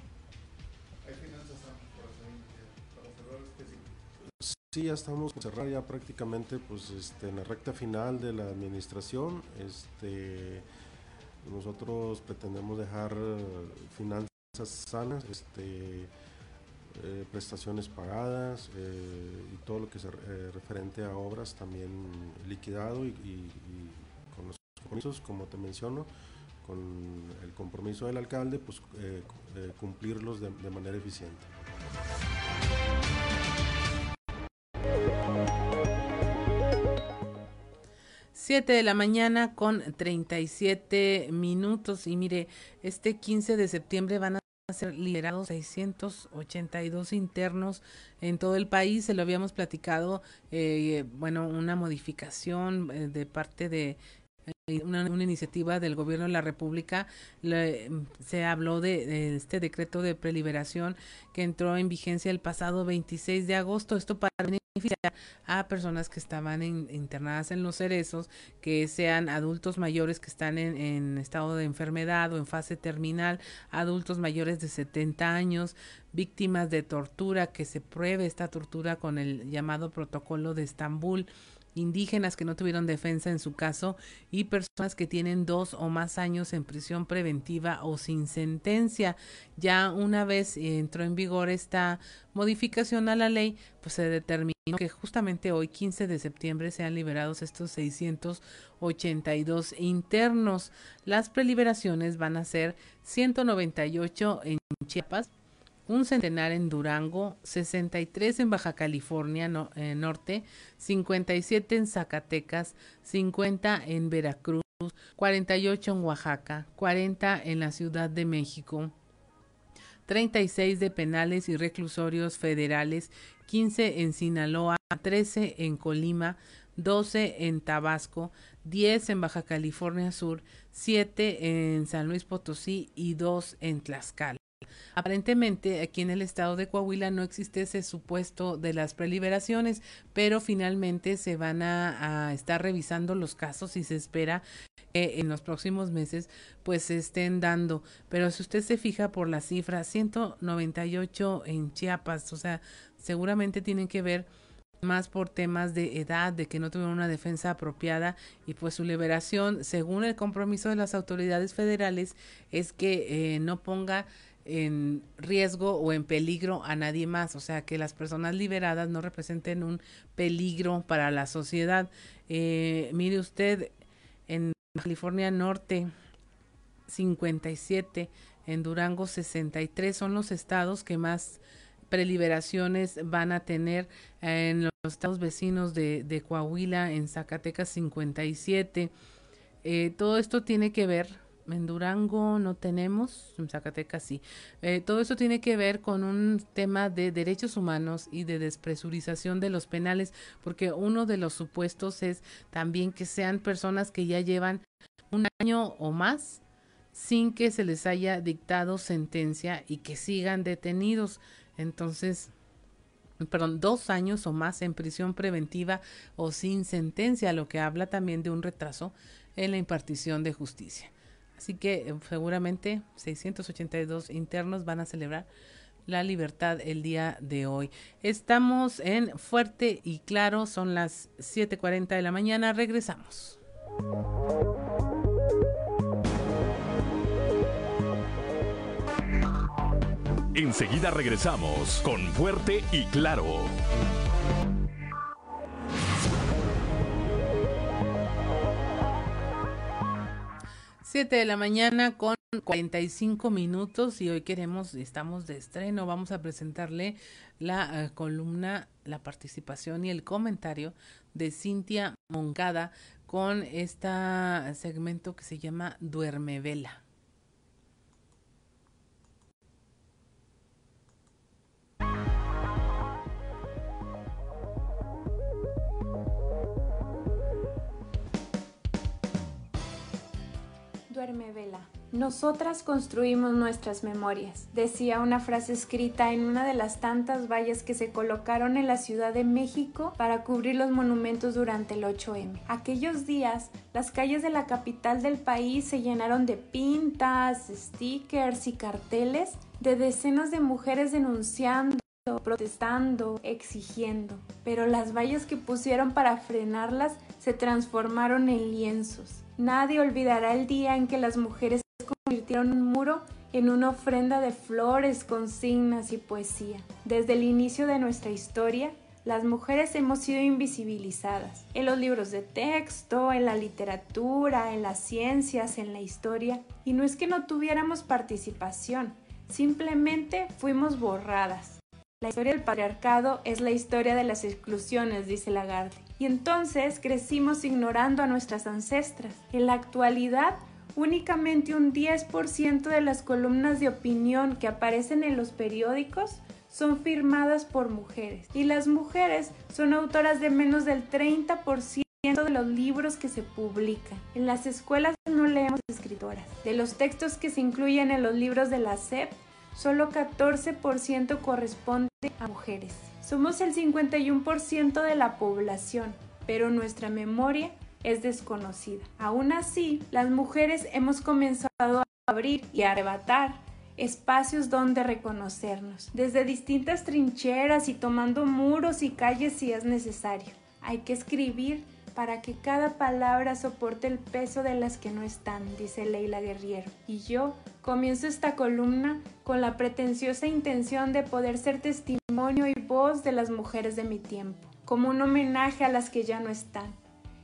¿Hay finanzas para cerrar este ciclo? Sí, ya estamos cerrar ya prácticamente pues, este, en la recta final de la administración. Este, nosotros pretendemos dejar finanzas sanas, este, eh, prestaciones pagadas eh, y todo lo que se eh, referente a obras también liquidado y, con los compromisos, como te menciono, con el compromiso del alcalde, pues cumplirlos de, de manera eficiente. Siete de la mañana con 37 minutos y mire, este 15 de septiembre van a ser liberados 682 internos en todo el país. Se lo habíamos platicado, eh, bueno, una modificación eh, de parte de una, una, iniciativa del gobierno de la República, le, se habló de, este decreto de preliberación que entró en vigencia el pasado 26 de agosto. Esto para beneficiar a personas que estaban en, internadas en los cerezos, que sean adultos mayores que están en estado de enfermedad o en fase terminal, adultos mayores de 70 años, víctimas de tortura, que se pruebe esta tortura con el llamado protocolo de Estambul indígenas que no tuvieron defensa en su caso y personas que tienen dos o más años en prisión preventiva o sin sentencia. Ya una vez entró en vigor esta modificación a la ley, pues se determinó que justamente hoy, 15 de septiembre, sean liberados estos 682 internos. Las preliberaciones van a ser 198 en Chiapas, un centenar en Durango, 63 en Baja California no, eh, Norte, 57 en Zacatecas, 50 en Veracruz, 48 en Oaxaca, 40 en la Ciudad de México, 36 de penales y reclusorios federales, 15 en Sinaloa, 13 en Colima, 12 en Tabasco, 10 en Baja California Sur, 7 en San Luis Potosí y 2 en Tlaxcala. Aparentemente aquí en el estado de Coahuila no existe ese supuesto de las preliberaciones, pero finalmente se van a, estar revisando los casos y se espera que en los próximos meses pues se estén dando. Pero si usted se fija por la cifra, 198 en Chiapas, o sea, seguramente tienen que ver más por temas de edad, de que no tuvieron una defensa apropiada y pues su liberación, según el compromiso de las autoridades federales, es que eh, no ponga en riesgo o en peligro a nadie más, o sea, que las personas liberadas no representen un peligro para la sociedad. Eh, mire usted, en California Norte, 57, en Durango 63, son los estados que más preliberaciones van a tener en los estados vecinos de, Coahuila, en Zacatecas 57. Eh, todo esto tiene que ver, en Durango no tenemos, en Zacatecas sí. Eh, todo esto tiene que ver con un tema de derechos humanos y de despresurización de los penales, porque uno de los supuestos es también que sean personas que ya llevan un año o más sin que se les haya dictado sentencia y que sigan detenidos. Entonces, perdón, dos años o más en prisión preventiva o sin sentencia, lo que habla también de un retraso en la impartición de justicia. Así que eh, seguramente 682 internos van a celebrar la libertad el día de hoy. Estamos en Fuerte y Claro, son las 7.40 de la mañana, regresamos. Enseguida regresamos con Fuerte y Claro. 7 de la mañana con 45 minutos y hoy queremos, estamos de estreno, vamos a presentarle la eh, columna, la participación y el comentario de Cintia Moncada con este segmento que se llama Duerme Vela. Duerme vela. Nosotras construimos nuestras memorias, decía una frase escrita en una de las tantas vallas que se colocaron en la Ciudad de México para cubrir los monumentos durante el 8M. Aquellos días, las calles de la capital del país se llenaron de pintas, stickers y carteles de decenas de mujeres denunciando protestando, exigiendo, pero las vallas que pusieron para frenarlas se transformaron en lienzos. Nadie olvidará el día en que las mujeres convirtieron un muro en una ofrenda de flores, consignas y poesía. Desde el inicio de nuestra historia, las mujeres hemos sido invisibilizadas en los libros de texto, en la literatura, en las ciencias, en la historia. Y no es que no tuviéramos participación, simplemente fuimos borradas. La historia del patriarcado es la historia de las exclusiones, dice Lagarde. Y entonces crecimos ignorando a nuestras ancestras. En la actualidad, únicamente un 10% de las columnas de opinión que aparecen en los periódicos son firmadas por mujeres. Y las mujeres son autoras de menos del 30% de los libros que se publican. En las escuelas no leemos escritoras. De los textos que se incluyen en los libros de la SEP, solo 14% corresponde a mujeres. Somos el 51% de la población, pero nuestra memoria es desconocida. Aún así, las mujeres hemos comenzado a abrir y a arrebatar espacios donde reconocernos, desde distintas trincheras y tomando muros y calles si es necesario. Hay que escribir para que cada palabra soporte el peso de las que no están, dice Leila Guerriero. Y yo comienzo esta columna con la pretenciosa intención de poder ser testimonio y voz de las mujeres de mi tiempo, como un homenaje a las que ya no están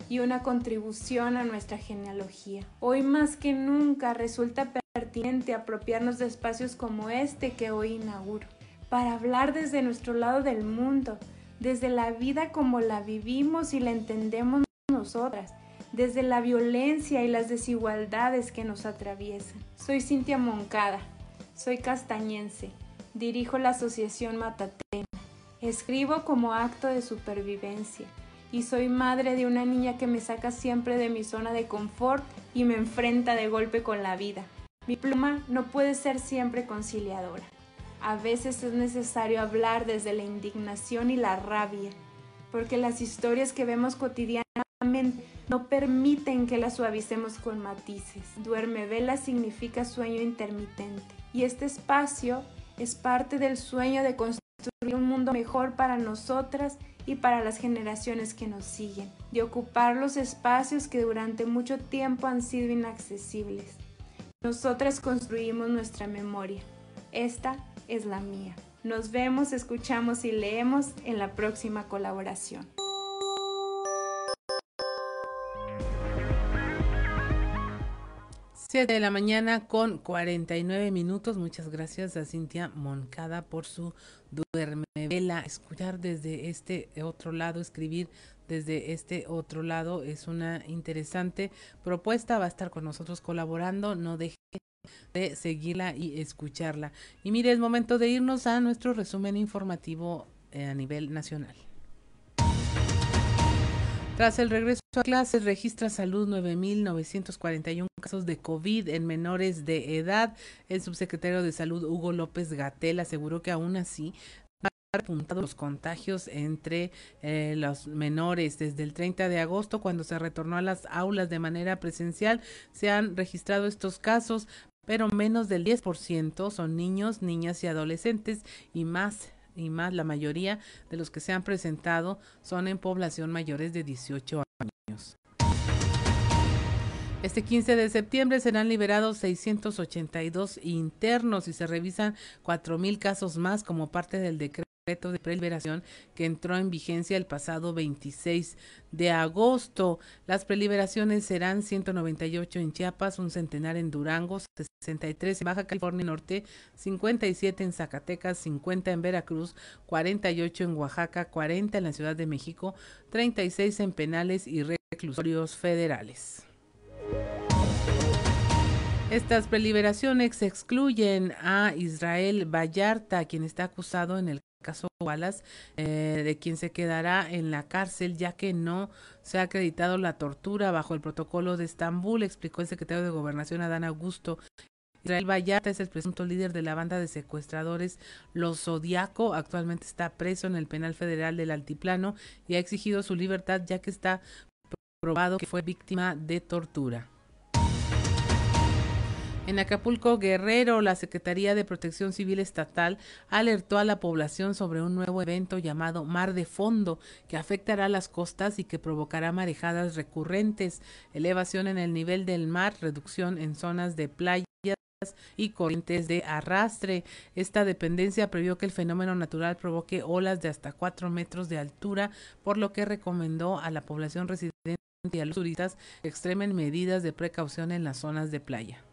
y una contribución a nuestra genealogía. Hoy más que nunca resulta pertinente apropiarnos de espacios como este que hoy inauguro, para hablar desde nuestro lado del mundo, desde la vida como la vivimos y la entendemos nosotras, desde la violencia y las desigualdades que nos atraviesan. Soy Cintia Moncada, soy castañense, dirijo la Asociación Matatena, escribo como acto de supervivencia y soy madre de una niña que me saca siempre de mi zona de confort y me enfrenta de golpe con la vida. Mi pluma no puede ser siempre conciliadora. A veces es necesario hablar desde la indignación y la rabia, porque las historias que vemos cotidianamente no permiten que las suavicemos con matices. Duerme vela significa sueño intermitente, y este espacio es parte del sueño de construir un mundo mejor para nosotras y para las generaciones que nos siguen, de ocupar los espacios que durante mucho tiempo han sido inaccesibles. Nosotras construimos nuestra memoria. Esta es la mía. Nos vemos, escuchamos y leemos en la próxima colaboración. 7 de la mañana con 49 minutos. Muchas gracias a Cintia Moncada por su duerme. Escuchar desde este otro lado, escribir desde este otro lado es una interesante propuesta. Va a estar con nosotros colaborando. No deje de seguirla y escucharla. Y mire, es momento de irnos a nuestro resumen informativo eh, a nivel nacional. Tras el regreso a clases, registra salud 9.941 casos de COVID en menores de edad. El subsecretario de Salud, Hugo López Gatel, aseguró que aún así apuntado los contagios entre eh, los menores. Desde el 30 de agosto, cuando se retornó a las aulas de manera presencial, se han registrado estos casos, pero menos del 10% son niños, niñas y adolescentes y más y más la mayoría de los que se han presentado son en población mayores de 18 años. Este 15 de septiembre serán liberados 682 internos y se revisan 4.000 casos más como parte del decreto de preliberación que entró en vigencia el pasado 26 de agosto. Las preliberaciones serán 198 en Chiapas, un centenar en Durango, 63 en Baja California Norte, 57 en Zacatecas, 50 en Veracruz, 48 en Oaxaca, 40 en la Ciudad de México, 36 en penales y reclusorios federales. Estas preliberaciones excluyen a Israel Vallarta, quien está acusado en el caso Wallace, eh, de quien se quedará en la cárcel ya que no se ha acreditado la tortura bajo el protocolo de Estambul, explicó el secretario de Gobernación Adán Augusto. Israel Vallarta es el presunto líder de la banda de secuestradores Los Zodiaco. Actualmente está preso en el penal federal del Altiplano y ha exigido su libertad ya que está probado que fue víctima de tortura. En Acapulco, Guerrero, la Secretaría de Protección Civil Estatal alertó a la población sobre un nuevo evento llamado Mar de Fondo, que afectará las costas y que provocará marejadas recurrentes, elevación en el nivel del mar, reducción en zonas de playas y corrientes de arrastre. Esta dependencia previó que el fenómeno natural provoque olas de hasta cuatro metros de altura, por lo que recomendó a la población residente y a los turistas que extremen medidas de precaución en las zonas de playa.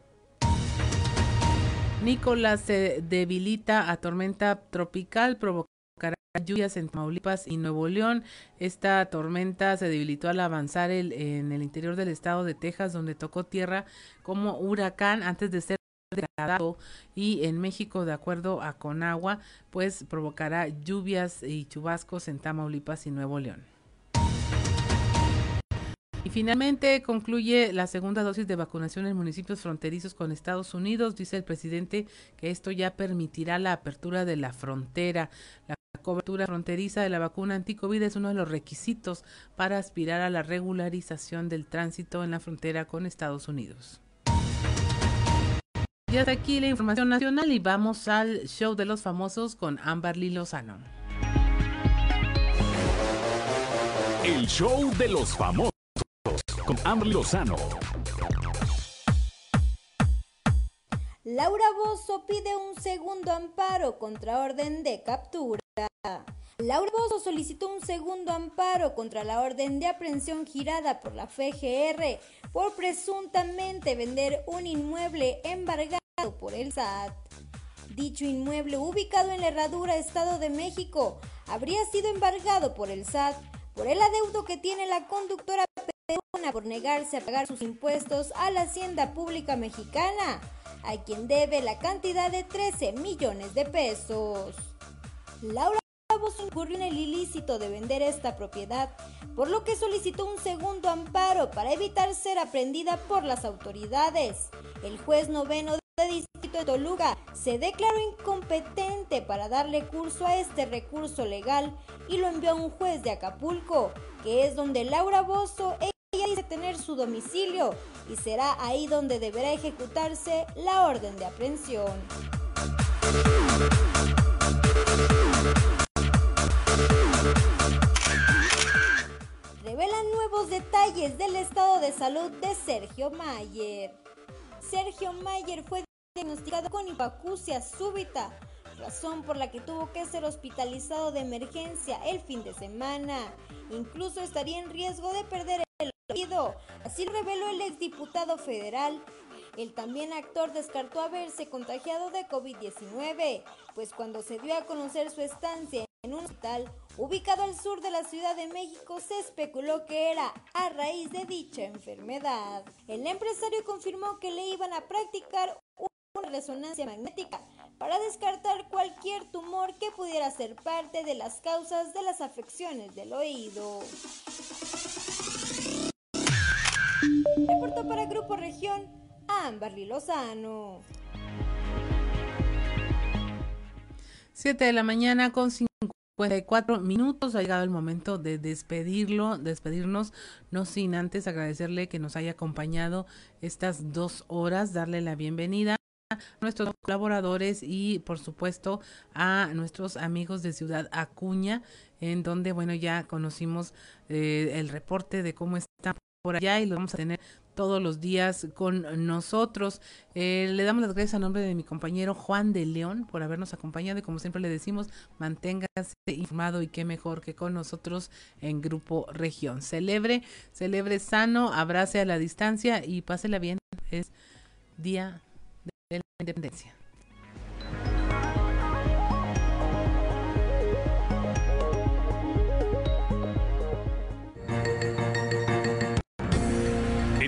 Nicolás se debilita a tormenta tropical, provocará lluvias en Tamaulipas y Nuevo León. Esta tormenta se debilitó al avanzar el, en el interior del estado de Texas, donde tocó tierra como huracán antes de ser degradado y en México, de acuerdo a Conagua, pues provocará lluvias y chubascos en Tamaulipas y Nuevo León. Y finalmente concluye la segunda dosis de vacunación en municipios fronterizos con Estados Unidos. Dice el presidente que esto ya permitirá la apertura de la frontera. La cobertura fronteriza de la vacuna anticovid es uno de los requisitos para aspirar a la regularización del tránsito en la frontera con Estados Unidos. Y hasta aquí la información nacional y vamos al show de los famosos con Amberly Lozano. El show de los famosos con Amber Lozano. Laura Bozo pide un segundo amparo contra orden de captura. Laura Bozo solicitó un segundo amparo contra la orden de aprehensión girada por la FGR por presuntamente vender un inmueble embargado por el SAT. Dicho inmueble ubicado en la Herradura, Estado de México, habría sido embargado por el SAT por el adeudo que tiene la conductora por negarse a pagar sus impuestos a la Hacienda Pública Mexicana, a quien debe la cantidad de 13 millones de pesos. Laura Bravos incurrió en el ilícito de vender esta propiedad, por lo que solicitó un segundo amparo para evitar ser aprendida por las autoridades. El juez noveno de Distrito de Toluca se declaró incompetente para darle curso a este recurso legal y lo envió a un juez de Acapulco, que es donde Laura Bozo ella dice tener su domicilio y será ahí donde deberá ejecutarse la orden de aprehensión. Revelan nuevos detalles del estado de salud de Sergio Mayer. Sergio Mayer fue diagnosticado con hipoacusia súbita, razón por la que tuvo que ser hospitalizado de emergencia el fin de semana. Incluso estaría en riesgo de perder el Así lo reveló el exdiputado federal. El también actor descartó haberse contagiado de COVID-19, pues cuando se dio a conocer su estancia en un hospital ubicado al sur de la Ciudad de México, se especuló que era a raíz de dicha enfermedad. El empresario confirmó que le iban a practicar una resonancia magnética para descartar cualquier tumor que pudiera ser parte de las causas de las afecciones del oído. Reportó para Grupo Región Amberly Lozano. 7 de la mañana con 54 minutos. Ha llegado el momento de despedirlo, despedirnos, no sin antes agradecerle que nos haya acompañado estas dos horas, darle la bienvenida a nuestros colaboradores y por supuesto a nuestros amigos de Ciudad Acuña, en donde bueno ya conocimos eh, el reporte de cómo está por allá y lo vamos a tener todos los días con nosotros. Eh, le damos las gracias a nombre de mi compañero Juan de León por habernos acompañado y como siempre le decimos, manténgase informado y qué mejor que con nosotros en Grupo Región. Celebre, celebre sano, abrace a la distancia y pásela bien. Es Día de la Independencia.